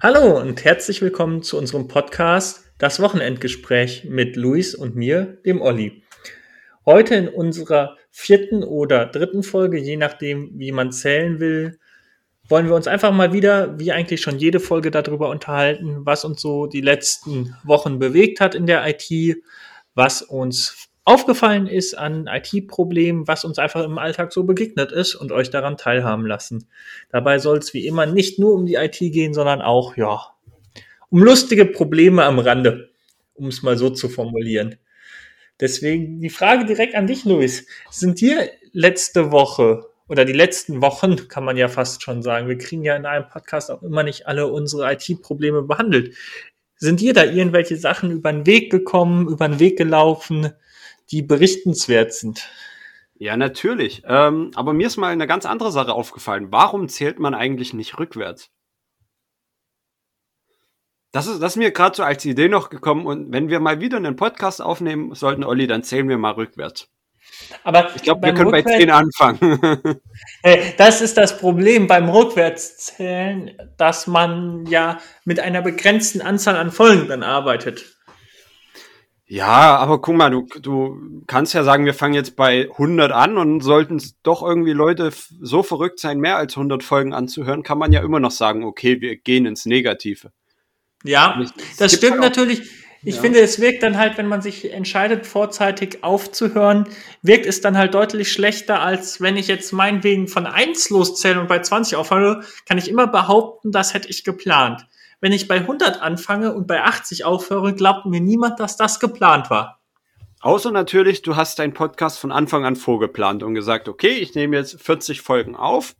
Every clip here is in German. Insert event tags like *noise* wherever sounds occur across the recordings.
Hallo und herzlich willkommen zu unserem Podcast Das Wochenendgespräch mit Luis und mir, dem Olli. Heute in unserer vierten oder dritten Folge, je nachdem, wie man zählen will, wollen wir uns einfach mal wieder, wie eigentlich schon jede Folge, darüber unterhalten, was uns so die letzten Wochen bewegt hat in der IT, was uns aufgefallen ist an IT-Problemen, was uns einfach im Alltag so begegnet ist und euch daran teilhaben lassen. Dabei soll es wie immer nicht nur um die IT gehen, sondern auch, ja, um lustige Probleme am Rande, um es mal so zu formulieren. Deswegen die Frage direkt an dich, Luis. Sind dir letzte Woche oder die letzten Wochen, kann man ja fast schon sagen, wir kriegen ja in einem Podcast auch immer nicht alle unsere IT-Probleme behandelt. Sind dir da irgendwelche Sachen über den Weg gekommen, über den Weg gelaufen, die berichtenswert sind. Ja, natürlich. Ähm, aber mir ist mal eine ganz andere Sache aufgefallen. Warum zählt man eigentlich nicht rückwärts? Das ist, das ist mir gerade so als Idee noch gekommen. Und wenn wir mal wieder einen Podcast aufnehmen sollten, Olli, dann zählen wir mal rückwärts. Aber ich glaube, wir können Rückwärts bei 10 anfangen. *laughs* das ist das Problem beim Rückwärtszählen, dass man ja mit einer begrenzten Anzahl an Folgen dann arbeitet. Ja, aber guck mal, du, du kannst ja sagen, wir fangen jetzt bei 100 an und sollten doch irgendwie Leute so verrückt sein, mehr als 100 Folgen anzuhören, kann man ja immer noch sagen, okay, wir gehen ins Negative. Ja, das stimmt halt natürlich. Ich ja. finde, es wirkt dann halt, wenn man sich entscheidet, vorzeitig aufzuhören, wirkt es dann halt deutlich schlechter, als wenn ich jetzt meinetwegen von 1 loszähle und bei 20 aufhöre, kann ich immer behaupten, das hätte ich geplant. Wenn ich bei 100 anfange und bei 80 aufhöre, glaubt mir niemand, dass das geplant war. Außer natürlich, du hast deinen Podcast von Anfang an vorgeplant und gesagt, okay, ich nehme jetzt 40 Folgen auf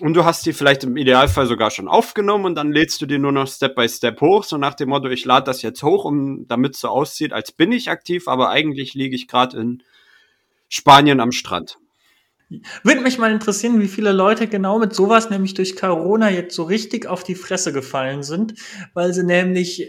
und du hast die vielleicht im Idealfall sogar schon aufgenommen und dann lädst du die nur noch Step by Step hoch, so nach dem Motto, ich lade das jetzt hoch, um damit so aussieht, als bin ich aktiv, aber eigentlich liege ich gerade in Spanien am Strand. Würde mich mal interessieren, wie viele Leute genau mit sowas nämlich durch Corona jetzt so richtig auf die Fresse gefallen sind, weil sie nämlich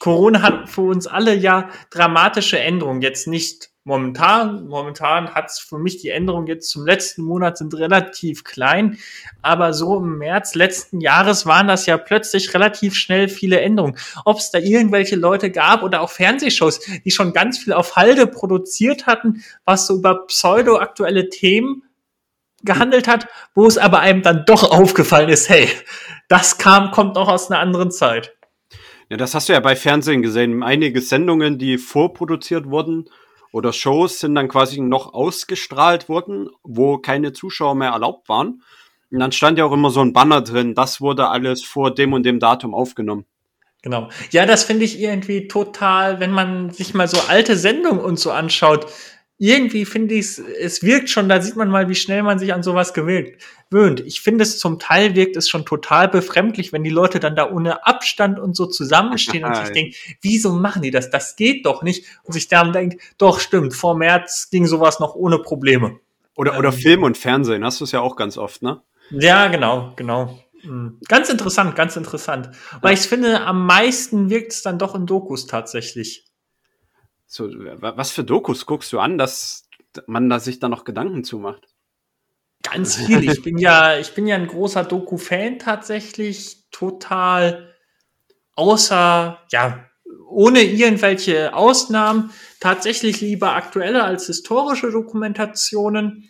Corona hat für uns alle ja dramatische Änderungen. Jetzt nicht momentan. Momentan hat es für mich die Änderungen jetzt zum letzten Monat sind relativ klein. Aber so im März letzten Jahres waren das ja plötzlich relativ schnell viele Änderungen. Ob es da irgendwelche Leute gab oder auch Fernsehshows, die schon ganz viel auf Halde produziert hatten, was so über pseudo-aktuelle Themen gehandelt hat, wo es aber einem dann doch aufgefallen ist, hey, das kam, kommt noch aus einer anderen Zeit. Ja, das hast du ja bei Fernsehen gesehen. Einige Sendungen, die vorproduziert wurden oder Shows sind dann quasi noch ausgestrahlt worden, wo keine Zuschauer mehr erlaubt waren. Und dann stand ja auch immer so ein Banner drin, das wurde alles vor dem und dem Datum aufgenommen. Genau. Ja, das finde ich irgendwie total, wenn man sich mal so alte Sendungen und so anschaut, irgendwie finde ich es, es wirkt schon, da sieht man mal, wie schnell man sich an sowas gewöhnt. Ich finde es zum Teil wirkt es schon total befremdlich, wenn die Leute dann da ohne Abstand und so zusammenstehen und sich denken, wieso machen die das? Das geht doch nicht. Und sich dann denkt, doch stimmt, vor März ging sowas noch ohne Probleme. Oder, oder ähm, Film und Fernsehen, hast du es ja auch ganz oft, ne? Ja, genau, genau. Hm. Ganz interessant, ganz interessant. Weil ich finde, am meisten wirkt es dann doch in Dokus tatsächlich. So, was für Dokus guckst du an, dass man da sich da noch Gedanken zu macht? Ganz *laughs* viel. Ich bin ja, ich bin ja ein großer Doku-Fan tatsächlich, total außer, ja, ohne irgendwelche Ausnahmen, tatsächlich lieber aktuelle als historische Dokumentationen.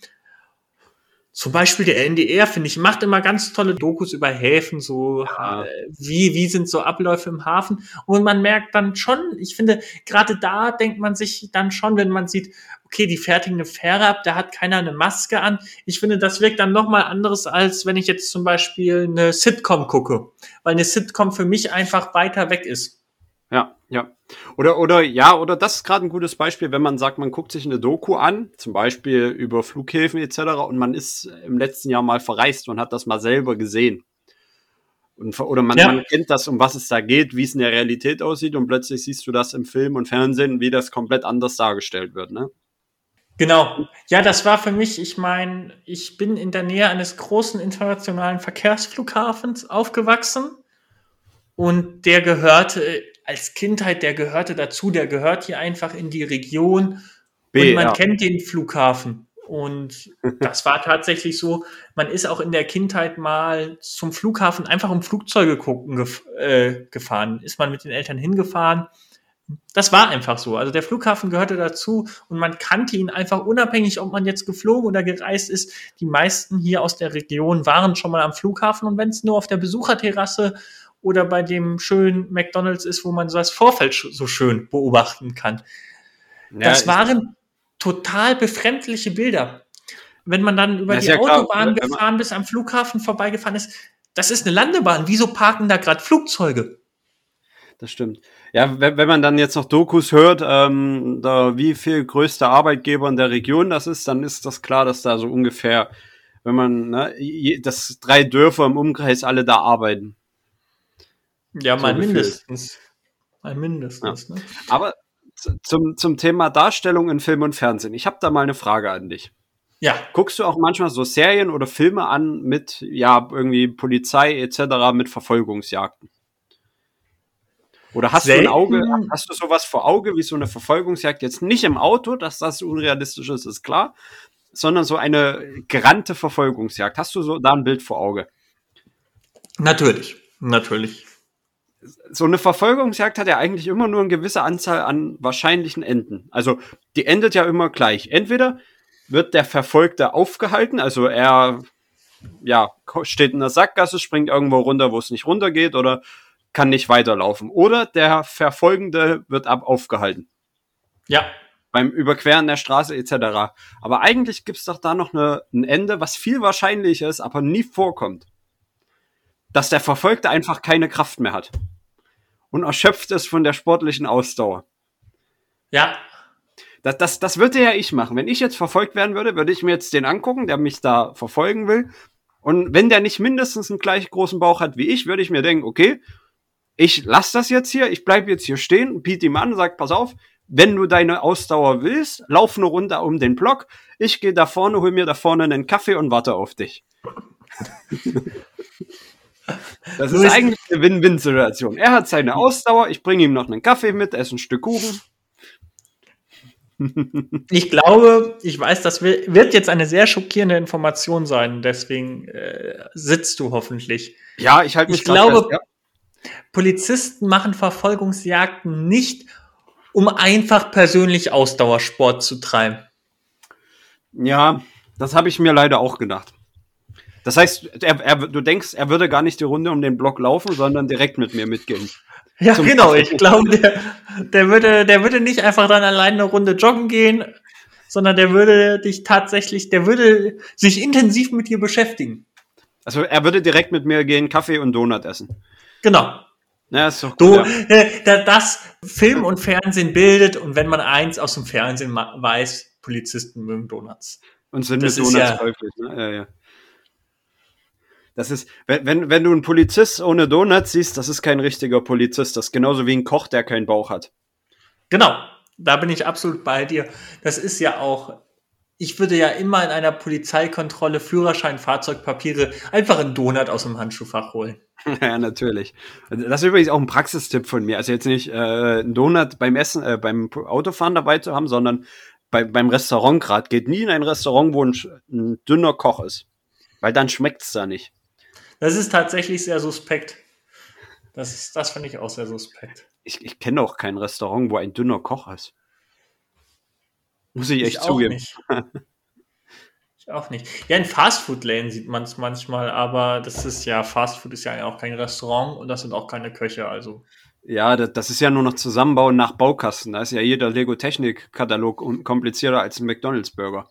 Zum Beispiel der NDR, finde ich, macht immer ganz tolle Dokus über Häfen, so ja. Äh, wie, wie sind so Abläufe im Hafen. Und man merkt dann schon, ich finde, gerade da denkt man sich dann schon, wenn man sieht, okay, die fertigen eine Fähre ab, da hat keiner eine Maske an. Ich finde, das wirkt dann nochmal anderes, als wenn ich jetzt zum Beispiel eine Sitcom gucke. Weil eine Sitcom für mich einfach weiter weg ist. Ja, ja. Oder, oder, ja, oder das ist gerade ein gutes Beispiel, wenn man sagt, man guckt sich eine Doku an, zum Beispiel über Flughäfen etc. und man ist im letzten Jahr mal verreist und hat das mal selber gesehen. Und, oder man, ja. man kennt das, um was es da geht, wie es in der Realität aussieht und plötzlich siehst du das im Film und Fernsehen, wie das komplett anders dargestellt wird, ne? Genau. Ja, das war für mich, ich meine, ich bin in der Nähe eines großen internationalen Verkehrsflughafens aufgewachsen und der gehörte als Kindheit, der gehörte dazu, der gehört hier einfach in die Region B, und man ja. kennt den Flughafen. Und *laughs* das war tatsächlich so, man ist auch in der Kindheit mal zum Flughafen einfach um Flugzeuge gucken gef äh, gefahren. Ist man mit den Eltern hingefahren. Das war einfach so. Also der Flughafen gehörte dazu und man kannte ihn einfach unabhängig, ob man jetzt geflogen oder gereist ist. Die meisten hier aus der Region waren schon mal am Flughafen und wenn es nur auf der Besucherterrasse oder bei dem schönen McDonalds ist, wo man so das Vorfeld so schön beobachten kann. Ja, das waren total befremdliche Bilder. Wenn man dann über die ja Autobahn klar, gefahren bis am Flughafen vorbeigefahren ist, das ist eine Landebahn. Wieso parken da gerade Flugzeuge? Das stimmt. Ja, wenn, wenn man dann jetzt noch Dokus hört, ähm, da, wie viel größter Arbeitgeber in der Region das ist, dann ist das klar, dass da so ungefähr, wenn man, ne, dass drei Dörfer im Umkreis alle da arbeiten. Ja, mal so mindestens. Mal mindestens. Ja. Ne? Aber zum, zum Thema Darstellung in Film und Fernsehen. Ich habe da mal eine Frage an dich. Ja. Guckst du auch manchmal so Serien oder Filme an mit, ja, irgendwie Polizei etc., mit Verfolgungsjagden? Oder hast Selten. du ein Auge, hast du sowas vor Auge wie so eine Verfolgungsjagd jetzt nicht im Auto, dass das unrealistisch ist, ist klar, sondern so eine gerannte Verfolgungsjagd. Hast du so da ein Bild vor Auge? Natürlich, natürlich so eine Verfolgungsjagd hat ja eigentlich immer nur eine gewisse Anzahl an wahrscheinlichen Enden. Also die endet ja immer gleich. Entweder wird der Verfolgte aufgehalten, also er ja, steht in der Sackgasse, springt irgendwo runter, wo es nicht runtergeht oder kann nicht weiterlaufen. Oder der Verfolgende wird ab aufgehalten. Ja. Beim Überqueren der Straße etc. Aber eigentlich gibt es doch da noch eine, ein Ende, was viel wahrscheinlicher ist, aber nie vorkommt. Dass der Verfolgte einfach keine Kraft mehr hat und erschöpft ist von der sportlichen Ausdauer. Ja. Das, das, das würde ja ich machen. Wenn ich jetzt verfolgt werden würde, würde ich mir jetzt den angucken, der mich da verfolgen will. Und wenn der nicht mindestens einen gleich großen Bauch hat wie ich, würde ich mir denken, okay, ich lass das jetzt hier, ich bleib jetzt hier stehen, biete ihm an, sag, pass auf, wenn du deine Ausdauer willst, lauf eine Runde um den Block, ich gehe da vorne, hol mir da vorne einen Kaffee und warte auf dich. *laughs* Das ist eigentlich eine Win-Win-Situation. Er hat seine Ausdauer, ich bringe ihm noch einen Kaffee mit, esse ein Stück Kuchen. *laughs* Ich glaube, ich weiß, das wird jetzt eine sehr schockierende Information sein, deswegen äh, sitzt du hoffentlich. Ja, ich halte mich Ich glaube, fest, ja. Polizisten machen Verfolgungsjagden nicht, um einfach persönlich Ausdauersport zu treiben. Ja, das habe ich mir leider auch gedacht. Das heißt, er, er, du denkst, er würde gar nicht die Runde um den Block laufen, sondern direkt mit mir mitgehen. Ja, genau. Ich glaube, der, der, würde, der würde nicht einfach dann alleine eine Runde joggen gehen, sondern der würde dich tatsächlich, der würde sich intensiv mit dir beschäftigen. Also er würde direkt mit mir gehen, Kaffee und Donut essen. Genau. Ja, ist doch gut, du, ja. das Film und Fernsehen bildet und wenn man eins aus dem Fernsehen weiß, Polizisten mögen Donuts. Und sind das mit Donuts ja, häufig, ne? Ja, ja. Das ist, wenn, wenn, wenn du einen Polizist ohne Donuts siehst, das ist kein richtiger Polizist. Das ist genauso wie ein Koch, der keinen Bauch hat. Genau, da bin ich absolut bei dir. Das ist ja auch, ich würde ja immer in einer Polizeikontrolle Führerschein, Fahrzeugpapiere einfach einen Donut aus dem Handschuhfach holen. *laughs* Ja, natürlich. Das ist übrigens auch ein Praxistipp von mir. Also jetzt nicht äh, einen Donut beim Essen, äh, beim Autofahren dabei zu haben, sondern bei, beim Restaurant gerade. Geht nie in ein Restaurant, wo ein, ein dünner Koch ist. Weil dann schmeckt es da nicht. Das ist tatsächlich sehr suspekt. Das, ist, das finde ich auch sehr suspekt. Ich, ich kenne auch kein Restaurant, wo ein dünner Koch ist. Muss ich echt ich zugeben. Ich auch nicht. Ja, in Fastfood-Läden sieht man es manchmal, aber das ist ja, Fastfood ist ja auch kein Restaurant und das sind auch keine Köche, also. Ja, das, das ist ja nur noch Zusammenbauen nach Baukasten. Da ist ja jeder Lego-Technik-Katalog komplizierter als ein McDonalds-Burger.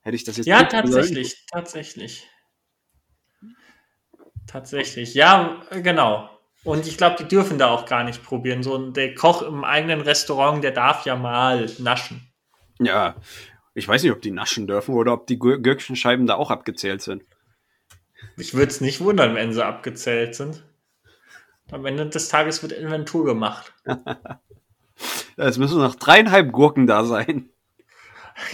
Hätte ich das jetzt Ja, tatsächlich, gesagt? tatsächlich. Tatsächlich, ja, genau. Und ich glaube, die dürfen da auch gar nicht probieren. So der Koch im eigenen Restaurant, der darf ja mal naschen. Ja, ich weiß nicht, ob die naschen dürfen oder ob die Gürkchenscheiben da auch abgezählt sind. Ich würde es nicht wundern, wenn sie abgezählt sind. Am Ende des Tages wird Inventur gemacht. *laughs* es müssen noch dreieinhalb Gurken da sein.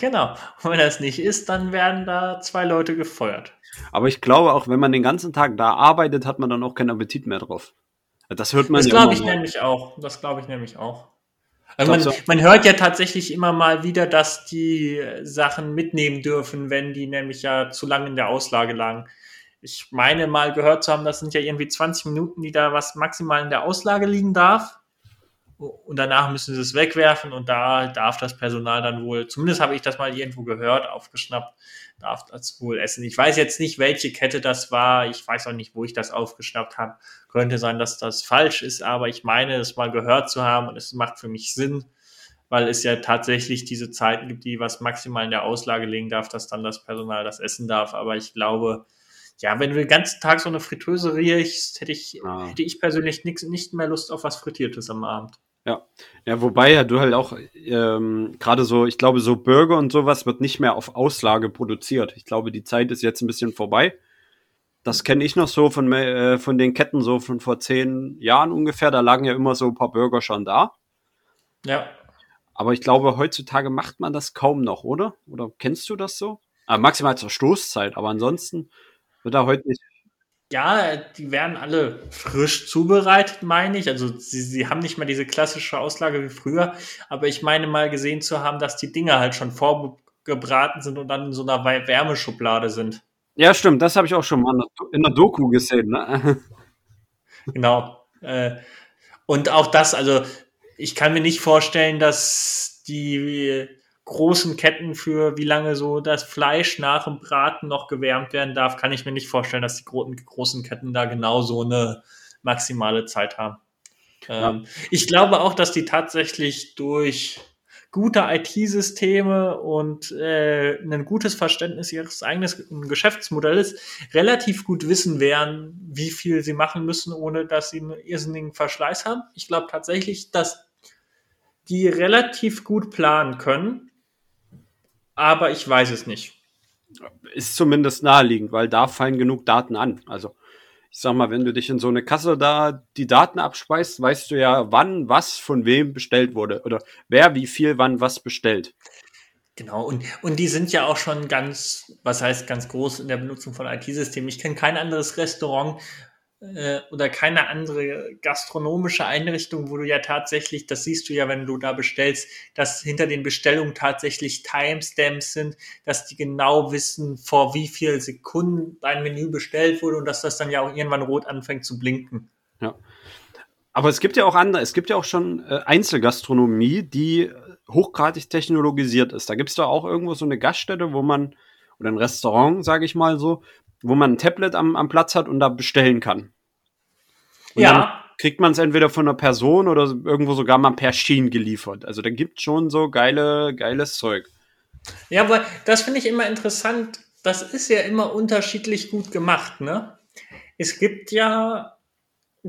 Genau. Und wenn das nicht ist, dann werden da zwei Leute gefeuert. Aber ich glaube auch, wenn man den ganzen Tag da arbeitet, hat man dann auch keinen Appetit mehr drauf. Das hört man Das ja glaube ich nämlich auch. Das glaube ich nämlich auch. Also man, man, hört ja tatsächlich immer mal wieder, dass die Sachen mitnehmen dürfen, wenn die nämlich ja zu lange in der Auslage lagen. Ich meine mal gehört zu haben, das sind ja irgendwie 20 Minuten, die da was maximal in der Auslage liegen darf. Und danach müssen sie es wegwerfen und da darf das Personal dann wohl, zumindest habe ich das mal irgendwo gehört, aufgeschnappt, darf das wohl essen. Ich weiß jetzt nicht, welche Kette das war. Ich weiß auch nicht, wo ich das aufgeschnappt habe. Könnte sein, dass das falsch ist, aber ich meine, es mal gehört zu haben und es macht für mich Sinn, weil es ja tatsächlich diese Zeiten gibt, die was maximal in der Auslage legen darf, dass dann das Personal das essen darf. Aber ich glaube, ja, wenn du den ganzen Tag so eine Fritteuse riechst, hätte ich, ah. hätte ich persönlich nix, nicht mehr Lust auf was Frittiertes am Abend. Ja, ja, wobei ja du halt auch ähm, gerade so, ich glaube, so Burger und sowas wird nicht mehr auf Auslage produziert. Ich glaube, die Zeit ist jetzt ein bisschen vorbei. Das kenne ich noch so von, äh, von den Ketten so von vor zehn Jahren ungefähr. Da lagen ja immer so ein paar Burger schon da. Ja. Aber ich glaube, heutzutage macht man das kaum noch, oder? Oder kennst du das so? Ah, maximal zur Stoßzeit, aber ansonsten wird da heute nicht ja, die werden alle frisch zubereitet, meine ich. Also sie, sie haben nicht mehr diese klassische Auslage wie früher, aber ich meine mal gesehen zu haben, dass die Dinger halt schon vorgebraten sind und dann in so einer Wärmeschublade sind. Ja, stimmt, das habe ich auch schon mal in der Doku gesehen. Ne? *laughs* genau. Äh, und auch das, also ich kann mir nicht vorstellen, dass die großen Ketten für wie lange so das Fleisch nach dem Braten noch gewärmt werden darf, kann ich mir nicht vorstellen, dass die großen Ketten da genau so eine maximale Zeit haben. Ja. Ähm, ich glaube auch, dass die tatsächlich durch gute IT-Systeme und äh, ein gutes Verständnis ihres eigenen Geschäftsmodells relativ gut wissen werden, wie viel sie machen müssen, ohne dass sie einen irrsinnigen Verschleiß haben. Ich glaube tatsächlich, dass die relativ gut planen können aber ich weiß es nicht. Ist zumindest naheliegend, weil da fallen genug Daten an. Also ich sag mal, wenn du dich in so eine Kasse da die Daten abspeist, weißt du ja, wann was von wem bestellt wurde oder wer wie viel wann was bestellt. Genau, und, und die sind ja auch schon ganz, was heißt ganz groß in der Benutzung von IT-Systemen. Ich kenne kein anderes Restaurant, äh, oder keine andere gastronomische Einrichtung, wo du ja tatsächlich, das siehst du ja, wenn du da bestellst, dass hinter den Bestellungen tatsächlich Timestamps sind, dass die genau wissen, vor wie viel Sekunden dein Menü bestellt wurde und dass das dann ja auch irgendwann rot anfängt zu blinken. Ja. Aber es gibt ja auch andere, es gibt ja auch schon äh, Einzelgastronomie, die hochgradig technologisiert ist. Da gibt es da auch irgendwo so eine Gaststätte, wo man, oder ein Restaurant, sage ich mal so, wo man ein Tablet am, am Platz hat und da bestellen kann. Und ja. kriegt man es entweder von einer Person oder irgendwo sogar mal per Schienen geliefert. Also da gibt schon so geile, geiles Zeug. Ja, aber das finde ich immer interessant. Das ist ja immer unterschiedlich gut gemacht, ne? Es gibt ja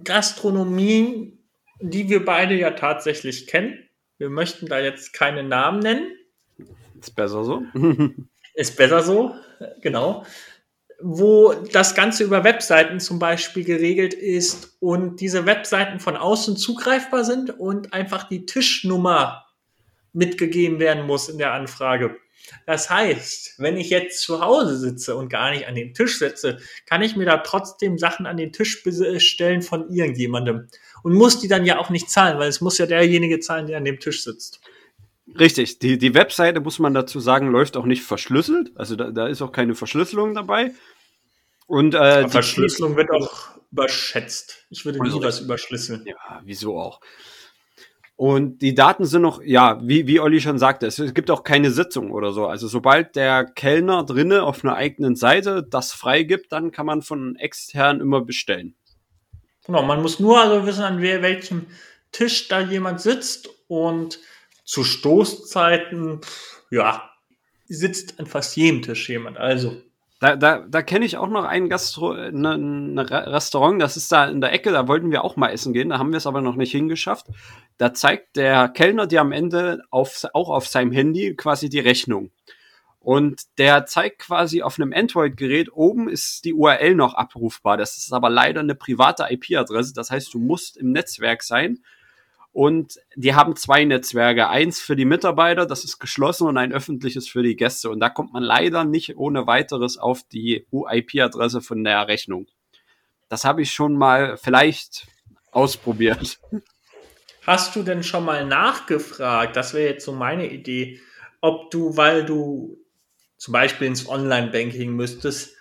Gastronomien, die wir beide ja tatsächlich kennen. Wir möchten da jetzt keine Namen nennen. Ist besser so. *laughs* ist besser so, genau wo das Ganze über Webseiten zum Beispiel geregelt ist und diese Webseiten von außen zugreifbar sind und einfach die Tischnummer mitgegeben werden muss in der Anfrage. Das heißt, wenn ich jetzt zu Hause sitze und gar nicht an den Tisch sitze, kann ich mir da trotzdem Sachen an den Tisch bestellen von irgendjemandem und muss die dann ja auch nicht zahlen, weil es muss ja derjenige zahlen, der an dem Tisch sitzt. Richtig, die, die Webseite, muss man dazu sagen, läuft auch nicht verschlüsselt. Also da, da ist auch keine Verschlüsselung dabei. Und äh, Verschlüsselung wird auch überschätzt. Ich würde nie also, was überschlüsseln. Ja, wieso auch. Und die Daten sind noch, ja, wie, wie Olli schon sagte, es gibt auch keine Sitzung oder so. Also sobald der Kellner drinnen auf einer eigenen Seite das freigibt, dann kann man von extern immer bestellen. Genau, man muss nur also wissen, an welchem Tisch da jemand sitzt und zu Stoßzeiten, ja, sitzt an fast jedem Tisch jemand. Also. Da, da, da kenne ich auch noch ein Gastro, ne, ne Restaurant, das ist da in der Ecke, da wollten wir auch mal essen gehen, da haben wir es aber noch nicht hingeschafft. Da zeigt der Kellner dir am Ende auf, auch auf seinem Handy quasi die Rechnung. Und der zeigt quasi auf einem Android-Gerät, oben ist die URL noch abrufbar. Das ist aber leider eine private IP-Adresse. Das heißt, du musst im Netzwerk sein und die haben zwei Netzwerke. Eins für die Mitarbeiter, das ist geschlossen, und ein öffentliches für die Gäste. Und da kommt man leider nicht ohne weiteres auf die UIP-Adresse von der Rechnung. Das habe ich schon mal vielleicht ausprobiert. Hast du denn schon mal nachgefragt, das wäre jetzt so meine Idee, ob du, weil du zum Beispiel ins Online-Banking müsstest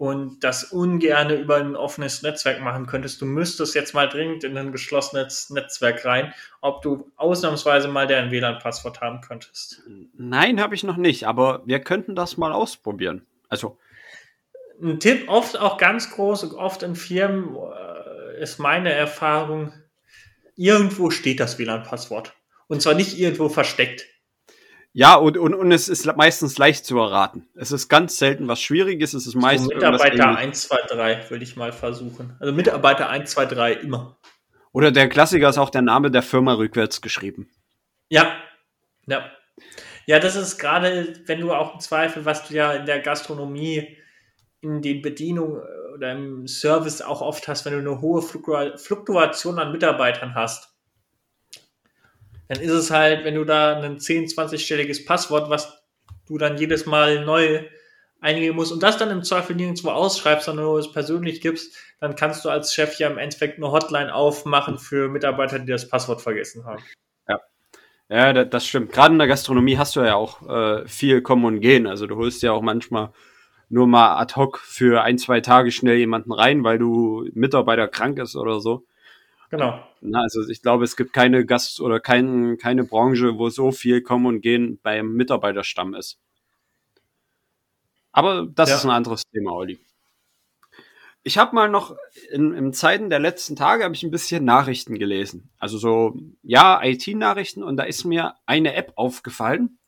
und das ungerne über ein offenes Netzwerk machen könntest, du müsstest jetzt mal dringend in ein geschlossenes Netzwerk rein, ob du ausnahmsweise mal deren WLAN-Passwort haben könntest. Nein, habe ich noch nicht, aber wir könnten das mal ausprobieren. Also ein Tipp, oft auch ganz groß, oft in Firmen äh, ist meine Erfahrung, irgendwo steht das WLAN-Passwort. Und zwar nicht irgendwo versteckt. Ja, und, und, und es ist meistens leicht zu erraten. Es ist ganz selten was Schwieriges. Es ist meistens. So Mitarbeiter 1, 2, 3 würde ich mal versuchen. Also Mitarbeiter 1, 2, 3 immer. Oder der Klassiker ist auch der Name der Firma rückwärts geschrieben. Ja. Ja. Ja, das ist gerade, wenn du auch im Zweifel, was du ja in der Gastronomie in den Bedienungen äh, oder im Service auch oft hast, wenn du eine hohe Fluktuation an Mitarbeitern hast, dann ist es halt, wenn du da ein 10, 20-stelliges Passwort, was du dann jedes Mal neu eingeben musst und das dann im Zweifel nirgendwo ausschreibst, sondern nur es persönlich gibst, dann kannst du als Chef ja im Endeffekt eine Hotline aufmachen für Mitarbeiter, die das Passwort vergessen haben. Ja. Das stimmt. Gerade in der Gastronomie hast du ja auch äh, viel kommen und gehen. Also du holst ja auch manchmal nur mal ad hoc für ein, zwei Tage schnell jemanden rein, weil du Mitarbeiter krank ist oder so. Genau. Na, also ich glaube, es gibt keine Gast- oder kein, keine Branche, wo so viel Kommen und Gehen beim Mitarbeiterstamm ist. Aber das ja. ist ein anderes Thema, Olli. Ich habe mal noch in, in Zeiten der letzten Tage habe ich ein bisschen Nachrichten gelesen. Also so, ja, IT-Nachrichten und da ist mir eine App aufgefallen,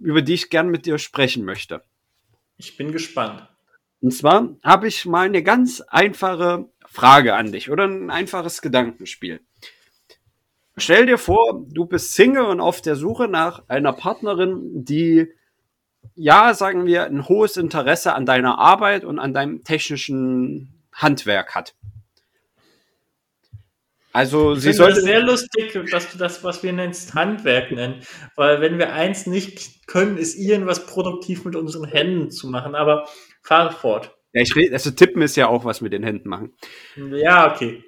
über die ich gern mit dir sprechen möchte. Ich bin gespannt. Und zwar habe ich mal eine ganz einfache Frage an dich oder ein einfaches Gedankenspiel. Stell dir vor, du bist Single und auf der Suche nach einer Partnerin, die, ja, sagen wir, ein hohes Interesse an deiner Arbeit und an deinem technischen Handwerk hat. Also, ich sie sollte. Es sehr lustig, dass du das, was wir nennst, Handwerk nennen. Weil, wenn wir eins nicht können, ist irgendwas produktiv mit unseren Händen zu machen. Aber fahr fort. Ja, ich rede, also tippen ist ja auch was mit den Händen machen. Ja, okay.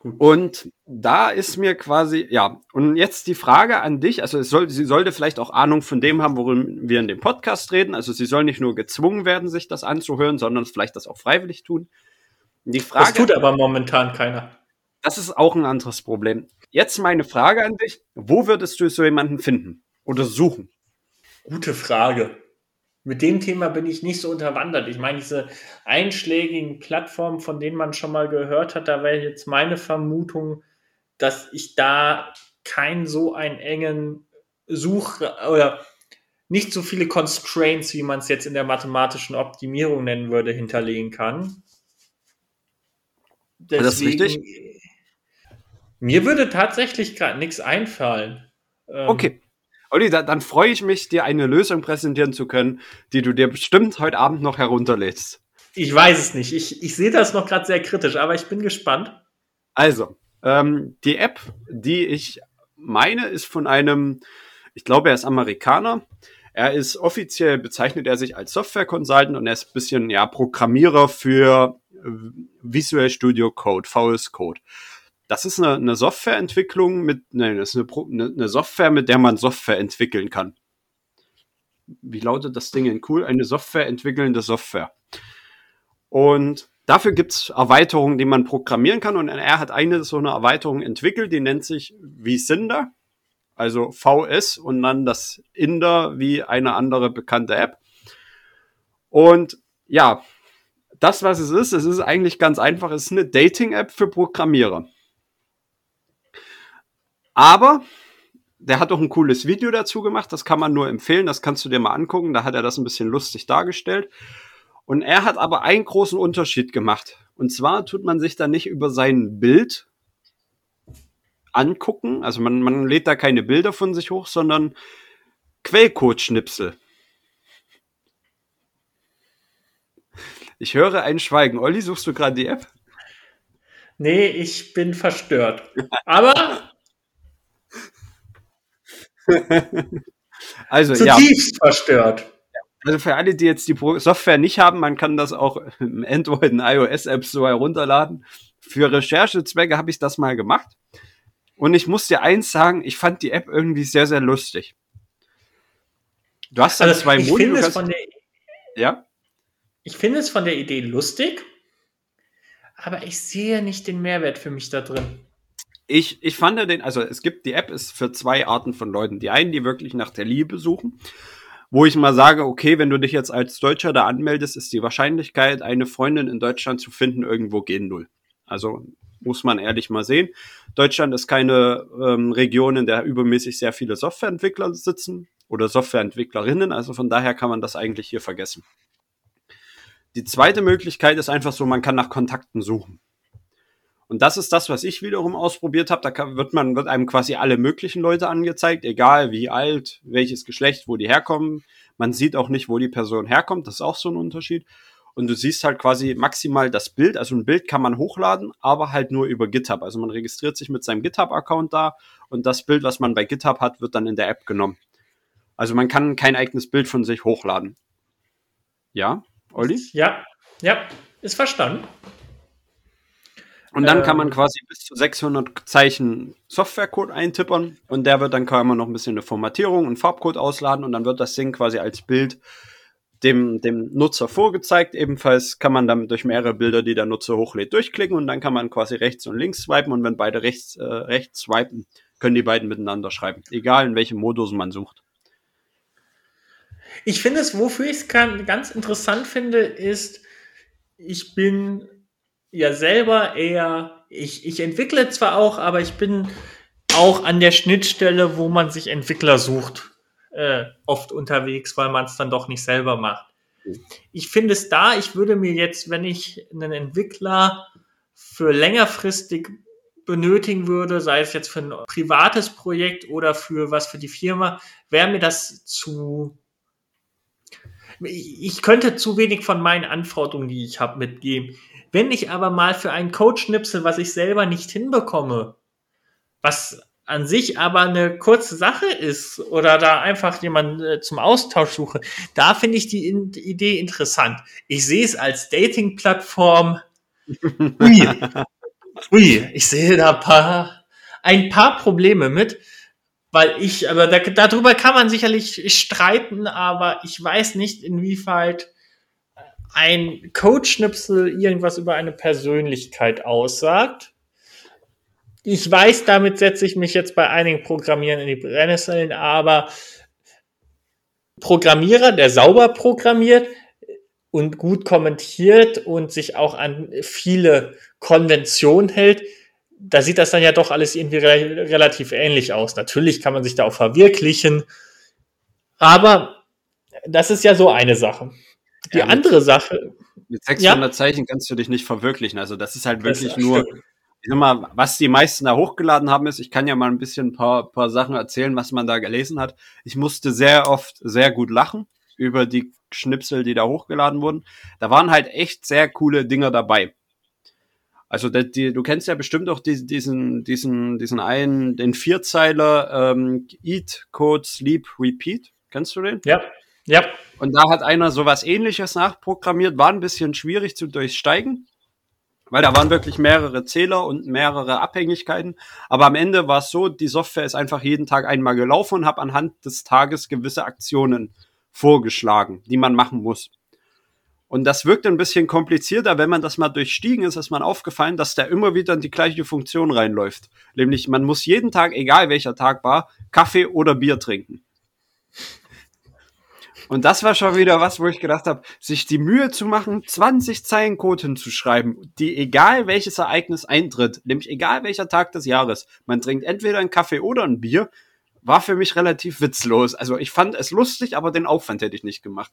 Gut. Und da ist mir quasi, ja, und jetzt die Frage an dich, also es soll, sie sollte vielleicht auch Ahnung von dem haben, worum wir in dem Podcast reden. Also sie soll nicht nur gezwungen werden, sich das anzuhören, sondern vielleicht das auch freiwillig tun. Die Frage, das tut aber momentan keiner. Das ist auch ein anderes Problem. Jetzt meine Frage an dich. Wo würdest du so jemanden finden oder suchen? Gute Frage. Mit dem Thema bin ich nicht so unterwandert. Ich meine, diese einschlägigen Plattformen, von denen man schon mal gehört hat, da wäre jetzt meine Vermutung, dass ich da keinen so einen engen Such- oder nicht so viele Constraints, wie man es jetzt in der mathematischen Optimierung nennen würde, hinterlegen kann. Deswegen, das ist richtig. Mir würde tatsächlich gerade nichts einfallen. Ähm, okay. Olli, da, dann freue ich mich, dir eine Lösung präsentieren zu können, die du dir bestimmt heute Abend noch herunterlädst. Ich weiß es nicht. Ich, ich sehe das noch gerade sehr kritisch, aber ich bin gespannt. Also, ähm, die App, die ich meine, ist von einem, ich glaube, er ist Amerikaner. Er ist offiziell bezeichnet er sich als Software Consultant und er ist ein bisschen ja Programmierer für äh, Visual Studio Code, VS Code das ist eine, eine Softwareentwicklung mit, nein, das ist eine, eine, Software, mit der man Software entwickeln kann. Wie lautet das Ding in cool? Eine Software entwickelnde Software. Und dafür gibt's Erweiterungen, die man programmieren kann. Und er hat eine so eine Erweiterung entwickelt, die nennt sich Visinder, also VS und dann das Inder wie eine andere bekannte App. Und ja, das, was es ist, es ist eigentlich ganz einfach. Es ist eine Dating-App für Programmierer. Aber der hat auch ein cooles Video dazu gemacht, das kann man nur empfehlen, das kannst du dir mal angucken, da hat er das ein bisschen lustig dargestellt. Und er hat aber einen großen Unterschied gemacht. Und zwar tut man sich da nicht über sein Bild angucken, also man, man lädt da keine Bilder von sich hoch, sondern Quellcode-Schnipsel. Ich höre ein Schweigen. Olli, suchst du gerade die App? Nee, ich bin verstört. Aber *laughs* also, Zutiefst ja. verstört. Also für alle, die jetzt die Software nicht haben, man kann das auch *laughs* im Android und iOS Apps so herunterladen. Für Recherchezwecke habe ich das mal gemacht. Und ich muss dir eins sagen, ich fand die App irgendwie sehr, sehr lustig. Du hast dann also, zwei Modi. Kannst, der, ja? Ich finde es von der Idee lustig, aber ich sehe nicht den Mehrwert für mich da drin. Ich, ich fand den, also es gibt, die App ist für zwei Arten von Leuten. Die einen, die wirklich nach der Liebe suchen, wo ich mal sage, okay, wenn du dich jetzt als Deutscher da anmeldest, ist die Wahrscheinlichkeit, eine Freundin in Deutschland zu finden, irgendwo gehen null. Also muss man ehrlich mal sehen. Deutschland ist keine ähm, Region, in der übermäßig sehr viele Softwareentwickler sitzen oder Softwareentwicklerinnen. Also von daher kann man das eigentlich hier vergessen. Die zweite Möglichkeit ist einfach so, man kann nach Kontakten suchen. Und das ist das, was ich wiederum ausprobiert habe. Da wird man wird einem quasi alle möglichen Leute angezeigt, egal wie alt, welches Geschlecht, wo die herkommen. Man sieht auch nicht, wo die Person herkommt. Das ist auch so ein Unterschied. Und du siehst halt quasi maximal das Bild. Also ein Bild kann man hochladen, aber halt nur über GitHub. Also man registriert sich mit seinem GitHub-Account da und das Bild, was man bei GitHub hat, wird dann in der App genommen. Also man kann kein eigenes Bild von sich hochladen. Ja, Olli? Ja, ja, ist verstanden. Und dann ähm, kann man ähm. quasi bis zu 600 Zeichen Softwarecode eintippern und der wird dann kann man noch ein bisschen eine Formatierung und Farbcode ausladen und dann wird das Ding quasi als Bild dem, dem Nutzer vorgezeigt. Ebenfalls kann man dann durch mehrere Bilder, die der Nutzer hochlädt, durchklicken und dann kann man quasi rechts und links swipen und wenn beide rechts, äh, rechts swipen, können die beiden miteinander schreiben. Egal in welchem Modus man sucht. Ich finde es, wofür ich es ganz interessant finde, ist, ich bin ja selber eher, ich, ich entwickle zwar auch, aber ich bin auch an der Schnittstelle, wo man sich Entwickler sucht äh, oft unterwegs, weil man es dann doch nicht selber macht. Ich finde es da, ich würde mir jetzt, wenn ich einen Entwickler für längerfristig benötigen würde, sei es jetzt für ein privates Projekt oder für was für die Firma, wäre mir das zu. Ich könnte zu wenig von meinen Anforderungen, die ich habe, mitgeben. Wenn ich aber mal für einen Code schnipsel, was ich selber nicht hinbekomme, was an sich aber eine kurze Sache ist oder da einfach jemanden äh, zum Austausch suche, da finde ich die, in die, Idee interessant. Ich sehe es als Dating-Plattform. Ui. *laughs* Ui, ich sehe da ein paar, ein paar Probleme mit, weil ich, aber da, darüber kann man sicherlich streiten, aber ich weiß nicht, inwieweit ein Codeschnipsel irgendwas über eine Persönlichkeit aussagt ich weiß, damit setze ich mich jetzt bei einigen Programmieren in die Brennnesseln, aber Programmierer, der sauber programmiert und gut kommentiert und sich auch an viele Konventionen hält, da sieht das dann ja doch alles irgendwie re relativ ähnlich aus. Natürlich kann man sich da auch verwirklichen, aber das ist ja so eine Sache. Die ja, mit, andere Sache. Mit 600 ja? Zeichen kannst du dich nicht verwirklichen. Also das ist halt wirklich ist nur, stimmt ich sag mal, was die meisten da hochgeladen haben, ist, ich kann ja mal ein bisschen ein paar, paar Sachen erzählen, was man da gelesen hat. Ich musste sehr oft sehr gut lachen über die Schnipsel, die da hochgeladen wurden. Da waren halt echt sehr coole Dinger dabei. Also die, die, du kennst ja bestimmt auch die, diesen, diesen, diesen einen, den Vierzeiler ähm, Eat, Code, Sleep, Repeat. Kennst du den? Ja. Ja. Und da hat einer sowas ähnliches nachprogrammiert, war ein bisschen schwierig zu durchsteigen. Weil da waren wirklich mehrere Zähler und mehrere Abhängigkeiten. Aber am Ende war es so, die Software ist einfach jeden Tag einmal gelaufen und habe anhand des Tages gewisse Aktionen vorgeschlagen, die man machen muss. Und das wirkt ein bisschen komplizierter, wenn man das mal durchstiegen ist, ist man aufgefallen, dass da immer wieder in die gleiche Funktion reinläuft. Nämlich, man muss jeden Tag, egal welcher Tag war, Kaffee oder Bier trinken. Und das war schon wieder was, wo ich gedacht habe, sich die Mühe zu machen, 20 Zeilen Code hinzuschreiben, die egal welches Ereignis eintritt, nämlich egal welcher Tag des Jahres, man trinkt entweder einen Kaffee oder ein Bier, war für mich relativ witzlos. Also ich fand es lustig, aber den Aufwand hätte ich nicht gemacht.